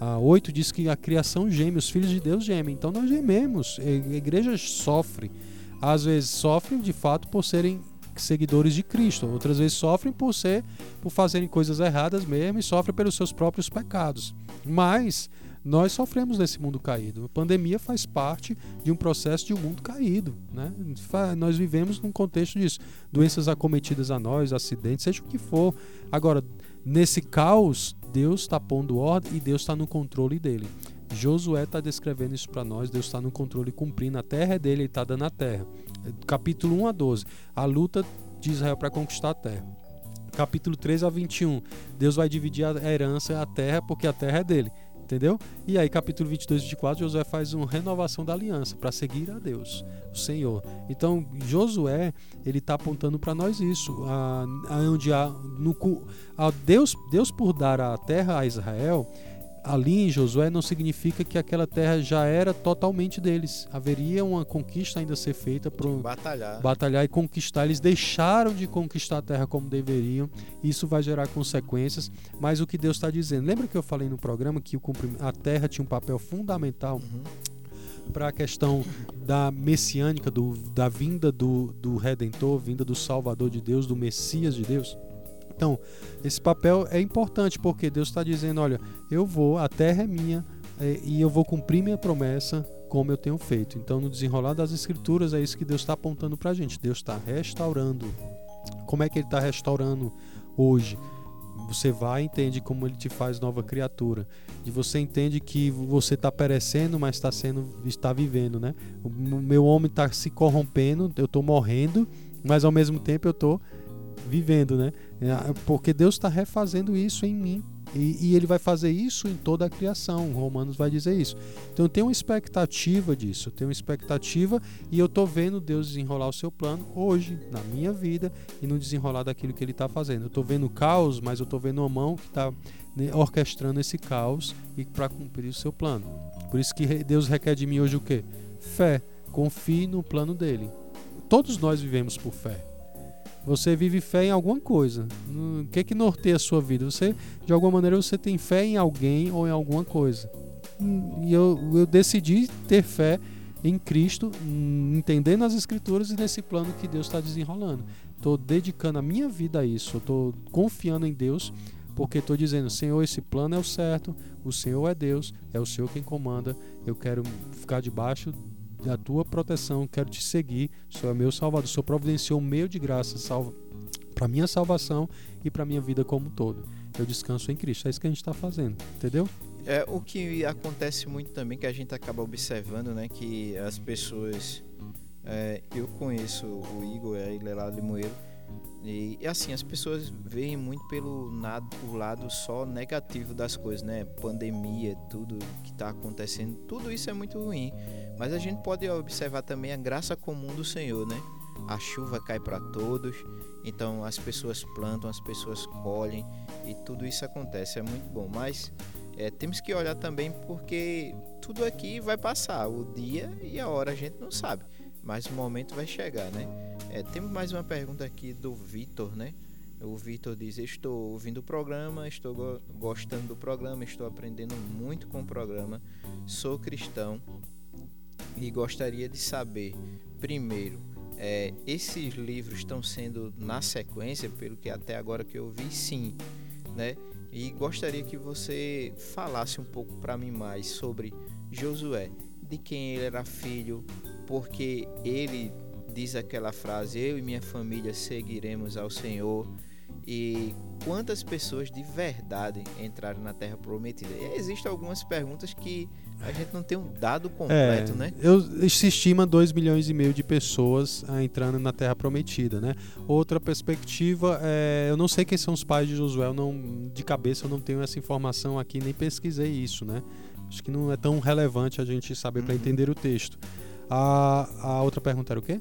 a 8 diz que a criação geme, os filhos de Deus gemem. Então nós gememos. A igreja sofre. Às vezes sofrem de fato por serem seguidores de Cristo, outras vezes sofrem por ser por fazerem coisas erradas mesmo e sofrem pelos seus próprios pecados. Mas nós sofremos nesse mundo caído. A pandemia faz parte de um processo de um mundo caído. Né? Nós vivemos num contexto disso. Doenças acometidas a nós, acidentes, seja o que for. Agora, nesse caos, Deus está pondo ordem e Deus está no controle dele. Josué está descrevendo isso para nós. Deus está no controle, cumprindo. A terra é dele, ele está dando a terra. Capítulo 1 a 12. A luta de Israel para conquistar a terra. Capítulo 3 a 21. Deus vai dividir a herança, a terra, porque a terra é dele entendeu? E aí, capítulo 22 e 24, Josué faz uma renovação da aliança para seguir a Deus, o Senhor. Então, Josué, ele está apontando para nós isso, a, a onde no, a Deus, Deus por dar a terra a Israel, ali em Josué não significa que aquela terra já era totalmente deles. Haveria uma conquista ainda a ser feita para batalhar. batalhar e conquistar. Eles deixaram de conquistar a terra como deveriam. Isso vai gerar consequências. Mas o que Deus está dizendo? Lembra que eu falei no programa que a terra tinha um papel fundamental? Uhum para a questão da messiânica, do, da vinda do, do Redentor, vinda do Salvador de Deus, do Messias de Deus. Então, esse papel é importante porque Deus está dizendo: olha, eu vou, a terra é minha é, e eu vou cumprir minha promessa como eu tenho feito. Então, no desenrolar das Escrituras, é isso que Deus está apontando para a gente. Deus está restaurando. Como é que Ele está restaurando hoje? Você vai e entende como Ele te faz nova criatura. E você entende que você está perecendo, mas está sendo, está vivendo, né? O meu homem está se corrompendo, eu estou morrendo, mas ao mesmo tempo eu estou vivendo, né? É, porque Deus está refazendo isso em mim. E, e, ele vai fazer isso em toda a criação. Romanos vai dizer isso. Então eu tenho uma expectativa disso. Eu tenho uma expectativa e eu estou vendo Deus desenrolar o seu plano hoje, na minha vida, e no desenrolar daquilo que ele está fazendo. Eu estou vendo caos, mas eu estou vendo uma mão que está né, orquestrando esse caos e para cumprir o seu plano. Por isso que Deus requer de mim hoje o quê? Fé. Confie no plano dele. Todos nós vivemos por fé. Você vive fé em alguma coisa. O que que norteia a sua vida? Você, de alguma maneira, você tem fé em alguém ou em alguma coisa. E eu, eu decidi ter fé em Cristo, entendendo as Escrituras e nesse plano que Deus está desenrolando. Estou dedicando a minha vida a isso. Estou confiando em Deus, porque estou dizendo: Senhor, esse plano é o certo. O Senhor é Deus, é o Senhor quem comanda. Eu quero ficar debaixo da tua proteção, quero te seguir. O é meu Salvador. O Senhor providenciou um meio de graça salva para minha salvação e para minha vida como um todo. Eu descanso em Cristo. É isso que a gente está fazendo, entendeu? É o que acontece muito também que a gente acaba observando, né, que as pessoas é, eu conheço o Igor, ele é lá de Moeiro e, e, assim, as pessoas veem muito pelo nada, o lado só negativo das coisas, né? Pandemia, tudo que está acontecendo, tudo isso é muito ruim. Mas a gente pode observar também a graça comum do Senhor, né? A chuva cai para todos, então as pessoas plantam, as pessoas colhem e tudo isso acontece, é muito bom. Mas é, temos que olhar também porque tudo aqui vai passar, o dia e a hora a gente não sabe, mas o momento vai chegar, né? É, temos mais uma pergunta aqui do Vitor, né? O Vitor diz: Estou ouvindo o programa, estou go gostando do programa, estou aprendendo muito com o programa, sou cristão e gostaria de saber, primeiro, é, esses livros estão sendo na sequência, pelo que até agora que eu vi, sim, né? E gostaria que você falasse um pouco para mim mais sobre Josué, de quem ele era filho, porque ele diz aquela frase: Eu e minha família seguiremos ao Senhor. E quantas pessoas de verdade entraram na Terra Prometida? E existem algumas perguntas que a gente não tem um dado completo, é, né? Eu, se estima 2 milhões e meio de pessoas ah, entrando na Terra Prometida, né? Outra perspectiva, é, eu não sei quem são os pais de Josué, eu não, de cabeça eu não tenho essa informação aqui, nem pesquisei isso, né? Acho que não é tão relevante a gente saber uhum. para entender o texto. A, a outra pergunta era o quê?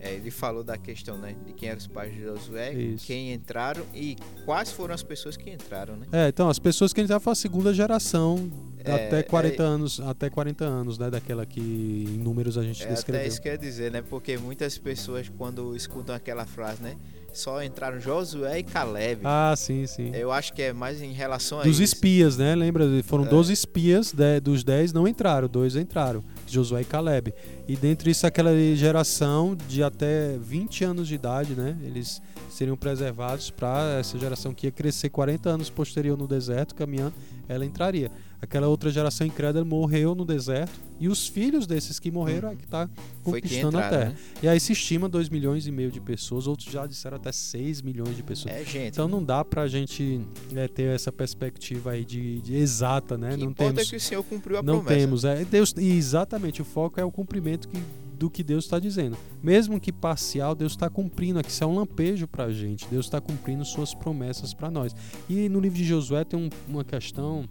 É, ele falou da questão né, de quem eram os pais de Josué, Isso. quem entraram e quais foram as pessoas que entraram, né? É, então as pessoas que entraram foram a segunda geração é, até 40 é, anos, até 40 anos, né, daquela que em números a gente é, descreveu. Até isso quer dizer, né? Porque muitas pessoas quando escutam aquela frase, né, só entraram Josué e Caleb. Ah, sim, sim. Eu acho que é mais em relação a Dos isso. espias, né? Lembra? Foram é. 12 espias, de, dos 10 não entraram, dois entraram. Josué e Caleb. E dentro disso, aquela geração de até 20 anos de idade, né? Eles seriam preservados para essa geração que ia crescer 40 anos posterior no deserto, caminhando, ela entraria. Aquela outra geração incrédula morreu no deserto e os filhos desses que morreram é que está conquistando entraram, a Terra. Né? E aí se estima 2 milhões e meio de pessoas, outros já disseram até 6 milhões de pessoas. É, gente. Então não dá para a gente é, ter essa perspectiva aí de, de exata, né? Que não temos, é que o Senhor cumpriu a não promessa. Não temos, é Deus e exatamente o foco é o cumprimento que do que Deus está dizendo. Mesmo que parcial, Deus está cumprindo aqui. Isso é um lampejo para a gente. Deus está cumprindo suas promessas para nós. E no livro de Josué tem um, uma questão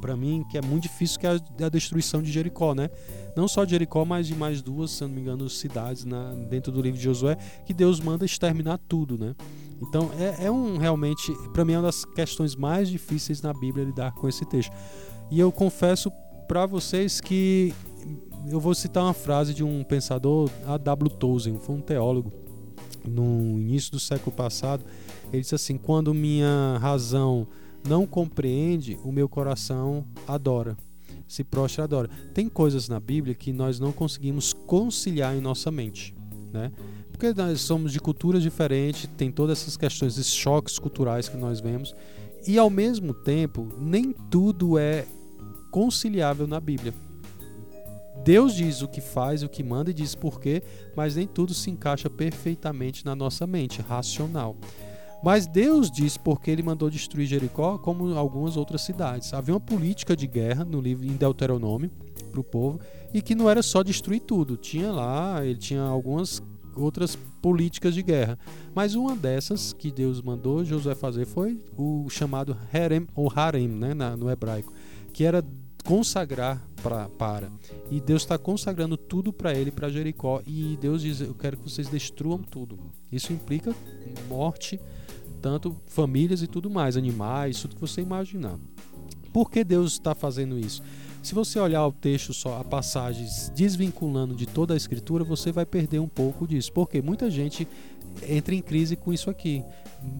para mim que é muito difícil que é a, destruição de Jericó, né? Não só de Jericó, mas de mais duas, se não me engano, cidades na, dentro do livro de Josué que Deus manda exterminar tudo, né? Então é, é um realmente, para mim, é uma das questões mais difíceis na Bíblia lidar com esse texto. E eu confesso para vocês que eu vou citar uma frase de um pensador, A. W. Tolkien, foi um teólogo no início do século passado. Ele disse assim: quando minha razão não compreende, o meu coração adora. se prostra adora. Tem coisas na Bíblia que nós não conseguimos conciliar em nossa mente, né? Porque nós somos de culturas diferentes, tem todas essas questões, esses choques culturais que nós vemos, e ao mesmo tempo, nem tudo é conciliável na Bíblia. Deus diz o que faz, o que manda e diz por quê, mas nem tudo se encaixa perfeitamente na nossa mente racional. Mas Deus diz porque ele mandou destruir Jericó, como algumas outras cidades. Havia uma política de guerra no livro em Deuteronômio para o povo e que não era só destruir tudo. Tinha lá, ele tinha algumas outras políticas de guerra. Mas uma dessas que Deus mandou Josué fazer foi o chamado Harem ou Harem, né, no hebraico, que era consagrar pra, para. E Deus está consagrando tudo para ele, para Jericó. E Deus diz: Eu quero que vocês destruam tudo. Isso implica morte, tanto famílias e tudo mais, animais, tudo que você imaginar. Por que Deus está fazendo isso? Se você olhar o texto só, a passagens desvinculando de toda a escritura, você vai perder um pouco disso. Porque muita gente entra em crise com isso aqui.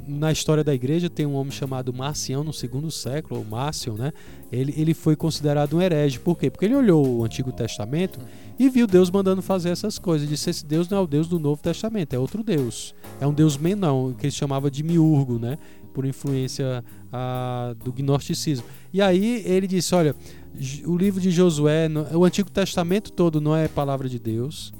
Na história da igreja tem um homem chamado Marcião no segundo século, ou Márcio, né? Ele, ele foi considerado um herege. Por quê? Porque ele olhou o Antigo Testamento e viu Deus mandando fazer essas coisas. Disse: esse Deus não é o Deus do Novo Testamento, é outro Deus. É um Deus menão, que ele chamava de miurgo, né? Por influência ah, do gnosticismo. E aí ele disse: olha, o livro de Josué, o Antigo Testamento todo não é palavra de Deus.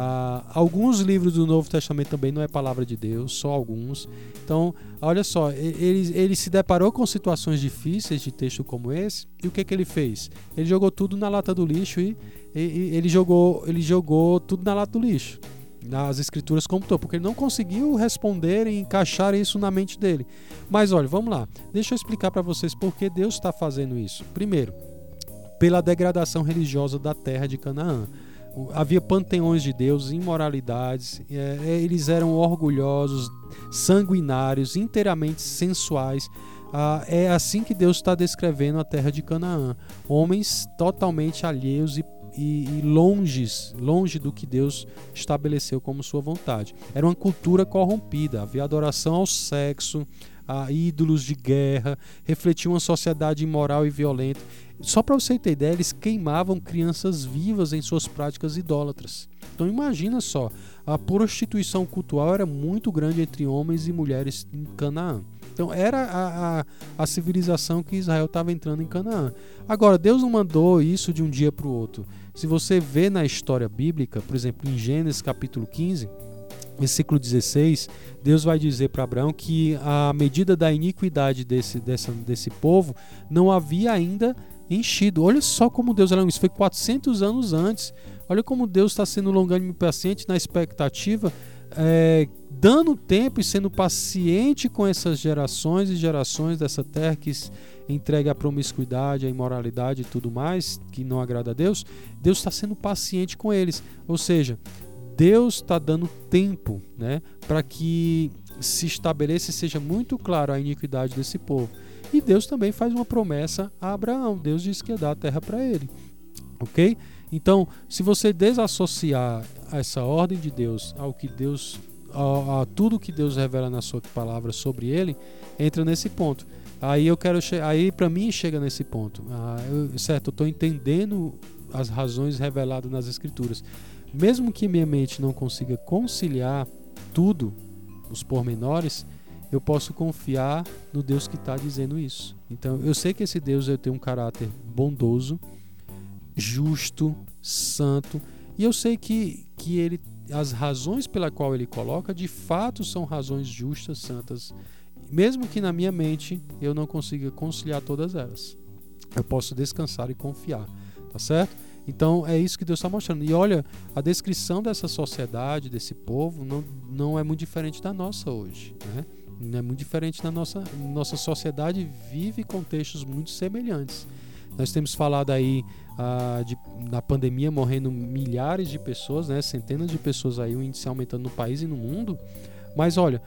Ah, alguns livros do Novo Testamento também não é palavra de Deus, só alguns. Então, olha só, ele, ele se deparou com situações difíceis de texto como esse, e o que, que ele fez? Ele jogou tudo na lata do lixo e, e, e ele, jogou, ele jogou tudo na lata do lixo nas escrituras como todo, porque ele não conseguiu responder e encaixar isso na mente dele. Mas olha, vamos lá. Deixa eu explicar para vocês por que Deus está fazendo isso. Primeiro, pela degradação religiosa da terra de Canaã. Havia panteões de deuses, imoralidades, é, é, eles eram orgulhosos, sanguinários, inteiramente sensuais. Ah, é assim que Deus está descrevendo a terra de Canaã. Homens totalmente alheios e e, e longes, longe do que Deus estabeleceu como sua vontade. Era uma cultura corrompida, havia adoração ao sexo, a ídolos de guerra, refletia uma sociedade imoral e violenta. Só para você ter ideia, eles queimavam crianças vivas em suas práticas idólatras. Então imagina só, a prostituição cultural era muito grande entre homens e mulheres em Canaã. Então era a, a, a civilização que Israel estava entrando em Canaã. Agora, Deus não mandou isso de um dia para o outro. Se você vê na história bíblica, por exemplo, em Gênesis capítulo 15, versículo 16, Deus vai dizer para Abraão que a medida da iniquidade desse, dessa, desse povo não havia ainda enchido. Olha só como Deus isso foi 400 anos antes. Olha como Deus está sendo longânimo e paciente na expectativa, é, dando tempo e sendo paciente com essas gerações e gerações dessa terra que entregue a promiscuidade, a imoralidade e tudo mais, que não agrada a Deus. Deus está sendo paciente com eles. Ou seja, Deus está dando tempo né, para que se estabeleça e seja muito claro a iniquidade desse povo. E Deus também faz uma promessa a Abraão. Deus disse que ia dar a terra para ele. Ok? Então, se você desassociar essa ordem de Deus ao que Deus, a, a tudo que Deus revela na sua palavra sobre ele, entra nesse ponto. Aí eu quero, aí para mim chega nesse ponto. Ah, eu, certo, eu estou entendendo as razões reveladas nas escrituras. Mesmo que minha mente não consiga conciliar tudo, os pormenores, eu posso confiar no Deus que está dizendo isso. Então eu sei que esse Deus tem um caráter bondoso, justo, santo, e eu sei que, que ele, as razões pela qual ele coloca de fato são razões justas, santas, mesmo que na minha mente eu não consiga conciliar todas elas. Eu posso descansar e confiar, tá certo? Então é isso que Deus está mostrando. E olha, a descrição dessa sociedade, desse povo, não, não é muito diferente da nossa hoje. Né? Não é muito diferente da nossa. Nossa sociedade vive contextos muito semelhantes. Nós temos falado aí ah, de, na pandemia morrendo milhares de pessoas, né? centenas de pessoas aí, o índice aumentando no país e no mundo. Mas olha,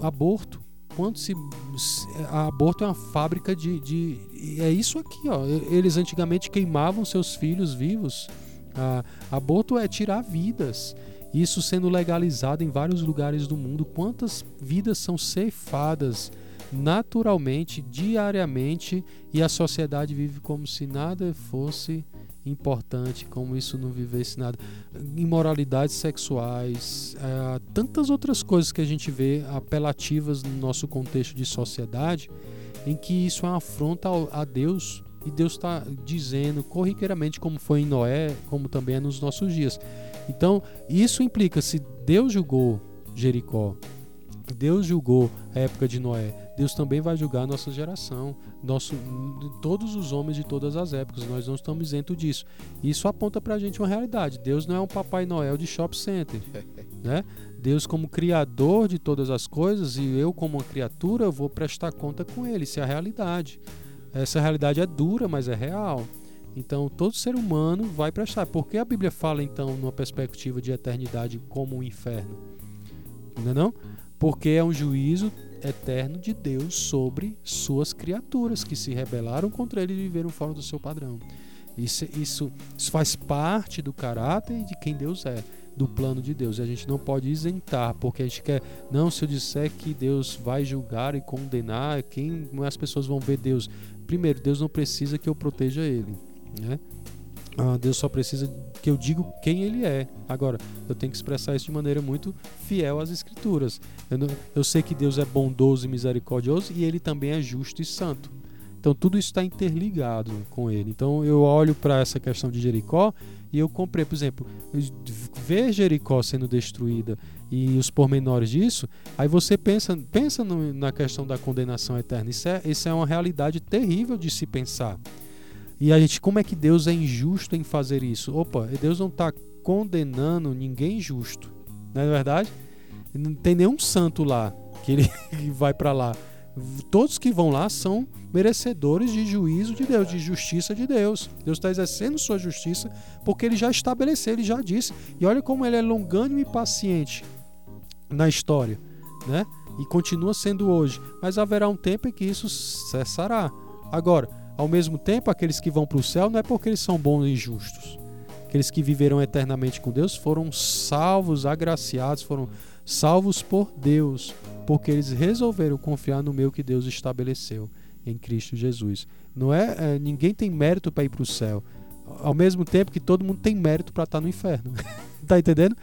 aborto, quanto se, se a aborto é uma fábrica de, de é isso aqui ó. Eles antigamente queimavam seus filhos vivos. A, aborto é tirar vidas. Isso sendo legalizado em vários lugares do mundo. Quantas vidas são ceifadas naturalmente, diariamente, e a sociedade vive como se nada fosse importante, como isso não vivesse nada. Imoralidades sexuais, é, tantas outras coisas que a gente vê apelativas no nosso contexto de sociedade, em que isso é uma afronta a Deus. E Deus está dizendo corriqueiramente, como foi em Noé, como também é nos nossos dias. Então, isso implica, se Deus julgou Jericó, Deus julgou a época de Noé, Deus também vai julgar a nossa geração, nosso, todos os homens de todas as épocas. Nós não estamos isentos disso. Isso aponta para a gente uma realidade. Deus não é um Papai Noel de shopping center, né? Deus como criador de todas as coisas e eu como uma criatura vou prestar conta com Ele. Isso é a realidade. Essa realidade é dura, mas é real. Então todo ser humano vai prestar. Por que a Bíblia fala então numa perspectiva de eternidade como um inferno? Não é não? Porque é um juízo eterno de Deus sobre suas criaturas que se rebelaram contra ele e viveram fora do seu padrão. Isso, isso, isso faz parte do caráter de quem Deus é, do plano de Deus. E a gente não pode isentar, porque a gente quer, não, se eu disser que Deus vai julgar e condenar, quem as pessoas vão ver Deus? Primeiro, Deus não precisa que eu proteja ele, né? Ah, Deus só precisa que eu diga quem Ele é. Agora, eu tenho que expressar isso de maneira muito fiel às Escrituras. Eu, não, eu sei que Deus é bondoso e misericordioso e Ele também é justo e santo. Então, tudo isso está interligado com Ele. Então, eu olho para essa questão de Jericó e eu comprei, por exemplo, ver Jericó sendo destruída e os pormenores disso, aí você pensa, pensa no, na questão da condenação eterna. Isso é, isso é uma realidade terrível de se pensar. E a gente, como é que Deus é injusto em fazer isso? Opa, Deus não está condenando ninguém justo, não é verdade? Não tem nenhum santo lá que ele vai para lá. Todos que vão lá são merecedores de juízo de Deus, de justiça de Deus. Deus está exercendo sua justiça porque ele já estabeleceu, ele já disse. E olha como ele é longânimo e paciente na história, né? E continua sendo hoje. Mas haverá um tempo em que isso cessará. Agora, ao mesmo tempo, aqueles que vão para o céu não é porque eles são bons e justos. Aqueles que viveram eternamente com Deus foram salvos, agraciados, foram salvos por Deus, porque eles resolveram confiar no meio que Deus estabeleceu em Cristo Jesus. Não é, é ninguém tem mérito para ir para o céu, ao mesmo tempo que todo mundo tem mérito para estar no inferno. tá entendendo?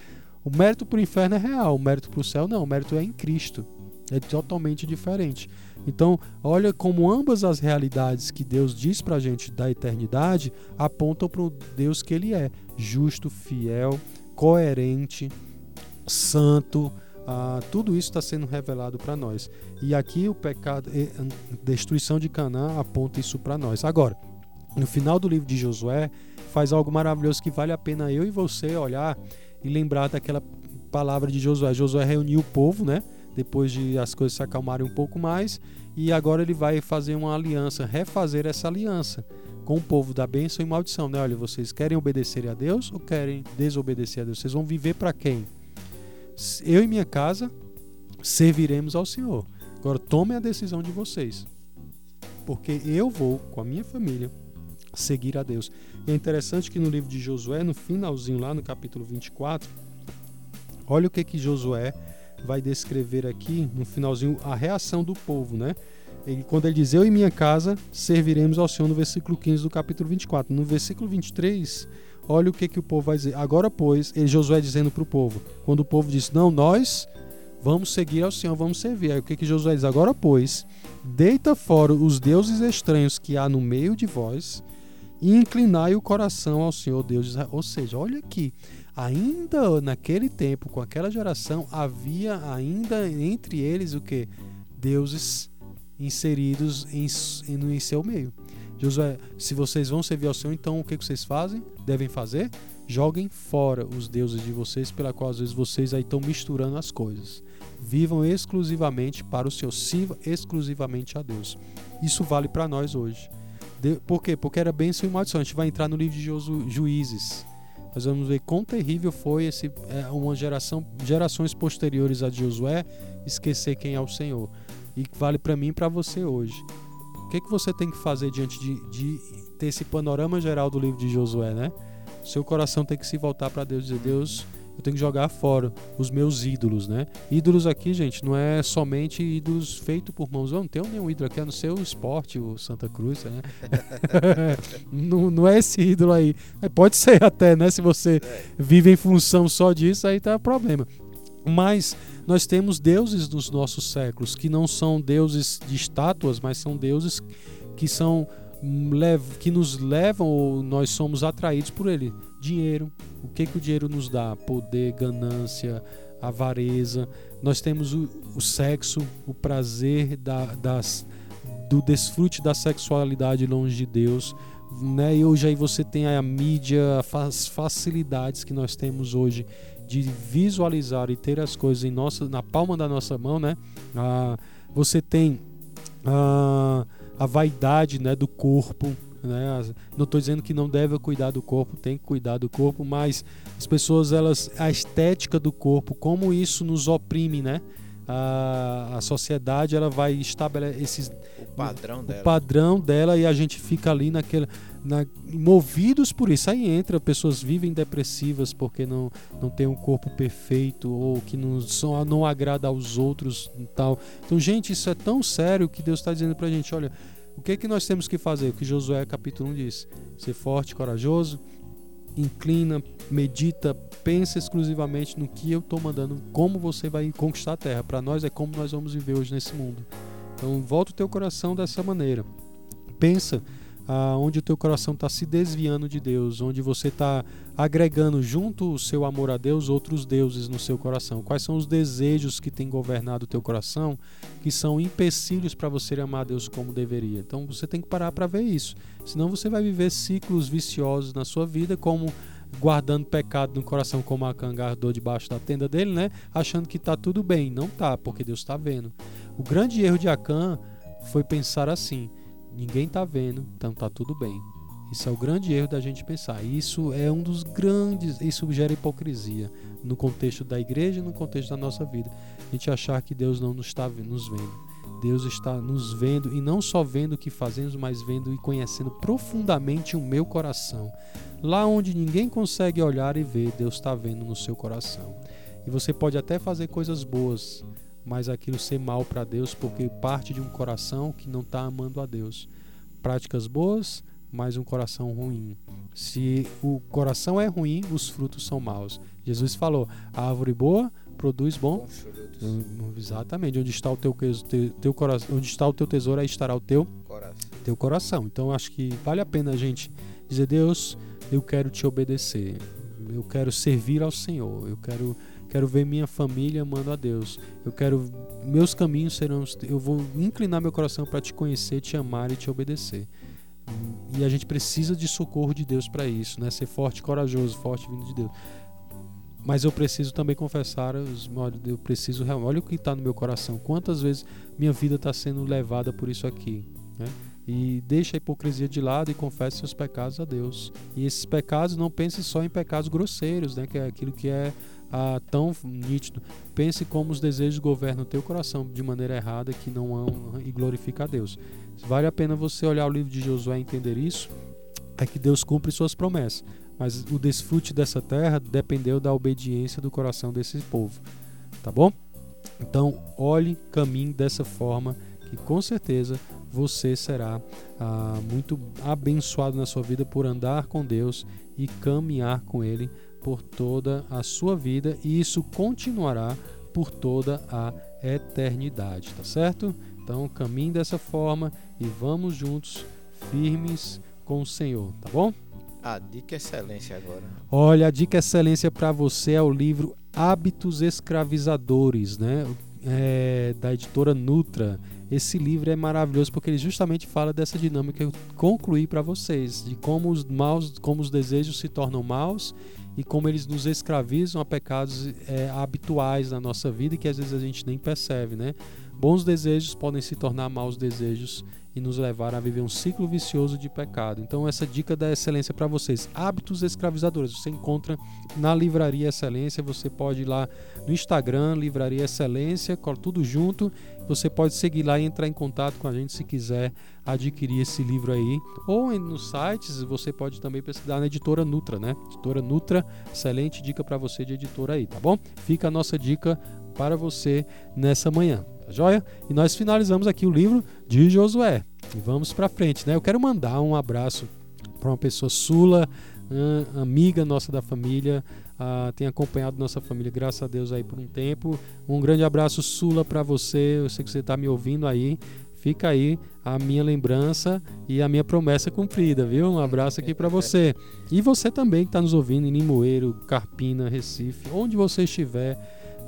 O mérito para o inferno é real, o mérito para o céu não, o mérito é em Cristo. É totalmente diferente. Então, olha como ambas as realidades que Deus diz para a gente da eternidade apontam para o Deus que Ele é: justo, fiel, coerente, santo. Ah, tudo isso está sendo revelado para nós. E aqui o pecado, destruição de Canaã aponta isso para nós. Agora, no final do livro de Josué, faz algo maravilhoso que vale a pena eu e você olhar e lembrar daquela palavra de Josué. Josué reuniu o povo, né? Depois de as coisas se acalmarem um pouco mais, e agora ele vai fazer uma aliança, refazer essa aliança com o povo da bênção e maldição, né? Olha, vocês querem obedecer a Deus ou querem desobedecer a Deus? Vocês vão viver para quem? Eu e minha casa serviremos ao Senhor. Agora tomem a decisão de vocês. Porque eu vou com a minha família seguir a Deus. E é interessante que no livro de Josué, no finalzinho lá no capítulo 24, olha o que que Josué vai descrever aqui no finalzinho a reação do povo, né? Ele, quando ele diz: Eu e minha casa serviremos ao Senhor, no versículo 15 do capítulo 24. No versículo 23, olha o que, que o povo vai dizer. Agora, pois, ele, Josué dizendo para o povo: Quando o povo diz: Não, nós vamos seguir ao Senhor, vamos servir. Aí o que, que Josué diz? Agora, pois, deita fora os deuses estranhos que há no meio de vós e inclinai o coração ao Senhor Deus. Ou seja, olha aqui ainda naquele tempo, com aquela geração, havia ainda entre eles o que? Deuses inseridos em, em, em seu meio. Josué, se vocês vão servir ao Senhor, então o que vocês fazem? Devem fazer? Joguem fora os deuses de vocês, pela qual às vezes vocês aí estão misturando as coisas. Vivam exclusivamente para o Senhor, sirva exclusivamente a Deus. Isso vale para nós hoje. De, por quê? Porque era bênção e maldição. A gente vai entrar no livro de Josu, Juízes nós vamos ver quão terrível foi esse, é, uma geração, gerações posteriores a Josué esquecer quem é o Senhor. E vale para mim e para você hoje. O que, que você tem que fazer diante de, de ter esse panorama geral do livro de Josué, né? Seu coração tem que se voltar para Deus e dizer: Deus, eu tenho que jogar fora os meus ídolos, né? Ídolos aqui, gente, não é somente ídolos feitos por mãos. Eu não tenho nenhum ídolo aqui, a não ser o esporte, o Santa Cruz, né? não, não é esse ídolo aí. Pode ser até, né? Se você vive em função só disso, aí tá problema. Mas nós temos deuses dos nossos séculos que não são deuses de estátuas, mas são deuses que são hum, que nos levam ou nós somos atraídos por ele. Dinheiro. O que que o dinheiro nos dá? Poder, ganância, avareza. Nós temos o, o sexo, o prazer da, das, do desfrute da sexualidade longe de Deus. Né? E hoje aí você tem a mídia, as facilidades que nós temos hoje de visualizar e ter as coisas em nossa, na palma da nossa mão, né? Ah, você tem ah, a vaidade né, do corpo. Né? Não estou dizendo que não deve cuidar do corpo, tem que cuidar do corpo, mas as pessoas, elas, a estética do corpo, como isso nos oprime, né? A, a sociedade ela vai estabelecer esses, o padrão dela. O padrão dela e a gente fica ali naquela na, movidos por isso. Aí entra, pessoas vivem depressivas porque não, não tem um corpo perfeito ou que não, só, não agrada aos outros e tal. Então, gente, isso é tão sério que Deus está dizendo para a gente: olha, o que é que nós temos que fazer? O que Josué capítulo 1 diz: ser forte, corajoso, inclina, medita, pensa exclusivamente no que eu estou mandando, como você vai conquistar a terra. Para nós é como nós vamos viver hoje nesse mundo. Então, volta o teu coração dessa maneira. Pensa ah, onde o teu coração está se desviando de Deus, onde você está agregando junto o seu amor a Deus outros deuses no seu coração. Quais são os desejos que têm governado o teu coração que são empecilhos para você amar a Deus como deveria? Então você tem que parar para ver isso. Senão você vai viver ciclos viciosos na sua vida, como guardando pecado no coração, como a guardou debaixo da tenda dele, né? Achando que está tudo bem. Não tá, porque Deus está vendo. O grande erro de Acã foi pensar assim: ninguém está vendo, então está tudo bem. Isso é o grande erro da gente pensar. Isso é um dos grandes, isso gera hipocrisia no contexto da igreja e no contexto da nossa vida. A gente achar que Deus não nos está nos vendo. Deus está nos vendo e não só vendo o que fazemos, mas vendo e conhecendo profundamente o meu coração. Lá onde ninguém consegue olhar e ver, Deus está vendo no seu coração. E você pode até fazer coisas boas, mas aquilo ser mal para Deus porque parte de um coração que não está amando a Deus. Práticas boas, mas um coração ruim. Se o coração é ruim, os frutos são maus. Jesus falou: a árvore boa produz bom. Hum, exatamente. Onde está o teu, teu, teu coração, onde está o teu tesouro, aí estará o teu coração. Teu coração. Então acho que vale a pena a gente dizer: Deus, eu quero te obedecer. Eu quero servir ao Senhor. Eu quero Quero ver minha família amando a Deus. Eu quero meus caminhos serão eu vou inclinar meu coração para te conhecer, te amar e te obedecer. E a gente precisa de socorro de Deus para isso, né? Ser forte, corajoso, forte vindo de Deus. Mas eu preciso também confessar, eu preciso olha o que está no meu coração. Quantas vezes minha vida está sendo levada por isso aqui, né? E deixa a hipocrisia de lado e confesse seus pecados a Deus. E esses pecados não pense só em pecados grosseiros, né? Que é aquilo que é ah, tão nítido. Pense como os desejos governam o teu coração de maneira errada que não e glorifica a Deus. Vale a pena você olhar o livro de Josué e entender isso, é que Deus cumpre suas promessas. Mas o desfrute dessa terra dependeu da obediência do coração desse povo. Tá bom? Então, olhe, caminhe dessa forma que com certeza você será ah, muito abençoado na sua vida por andar com Deus e caminhar com Ele por toda a sua vida e isso continuará por toda a eternidade, tá certo? Então caminhe dessa forma e vamos juntos firmes com o Senhor, tá bom? A dica excelência agora. Olha, a dica excelência para você é o livro Hábitos Escravizadores, né? É, da editora Nutra. Esse livro é maravilhoso porque ele justamente fala dessa dinâmica que eu concluí para vocês, de como os maus, como os desejos se tornam maus e como eles nos escravizam a pecados é, habituais na nossa vida que às vezes a gente nem percebe, né? Bons desejos podem se tornar maus desejos e nos levar a viver um ciclo vicioso de pecado. Então, essa dica da excelência para vocês: hábitos escravizadores. Você encontra na Livraria Excelência. Você pode ir lá no Instagram, Livraria Excelência, tudo junto. Você pode seguir lá e entrar em contato com a gente se quiser adquirir esse livro aí. Ou nos sites, você pode também pesquisar na editora Nutra, né? Editora Nutra, excelente dica para você de editora aí, tá bom? Fica a nossa dica para você nessa manhã, tá joia? E nós finalizamos aqui o livro de Josué. E vamos para frente, né? Eu quero mandar um abraço para uma pessoa sula, amiga nossa da família, uh, tem acompanhado nossa família, graças a Deus, aí por um tempo. Um grande abraço, Sula, para você. Eu sei que você está me ouvindo aí. Fica aí a minha lembrança e a minha promessa cumprida, viu? Um abraço aqui para você. E você também que está nos ouvindo em Limoeiro, Carpina, Recife, onde você estiver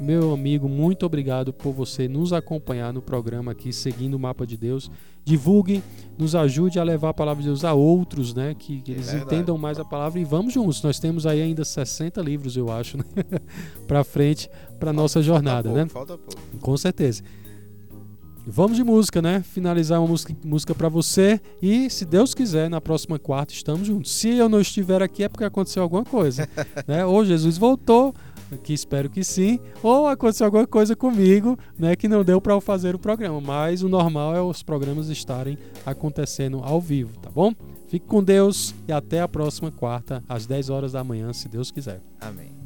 meu amigo, muito obrigado por você nos acompanhar no programa aqui, seguindo o Mapa de Deus. Divulgue, nos ajude a levar a palavra de Deus a outros, né? Que, que eles é entendam mais a palavra e vamos juntos. Nós temos aí ainda 60 livros, eu acho, né? para frente, para nossa jornada, falta né? Pouco, falta pouco. Com certeza. Vamos de música, né? Finalizar uma música, música para você. E, se Deus quiser, na próxima quarta estamos juntos. Se eu não estiver aqui é porque aconteceu alguma coisa. né? Ou Jesus voltou, que espero que sim, ou aconteceu alguma coisa comigo, né, que não deu para eu fazer o programa, mas o normal é os programas estarem acontecendo ao vivo, tá bom? Fique com Deus e até a próxima quarta às 10 horas da manhã, se Deus quiser. Amém.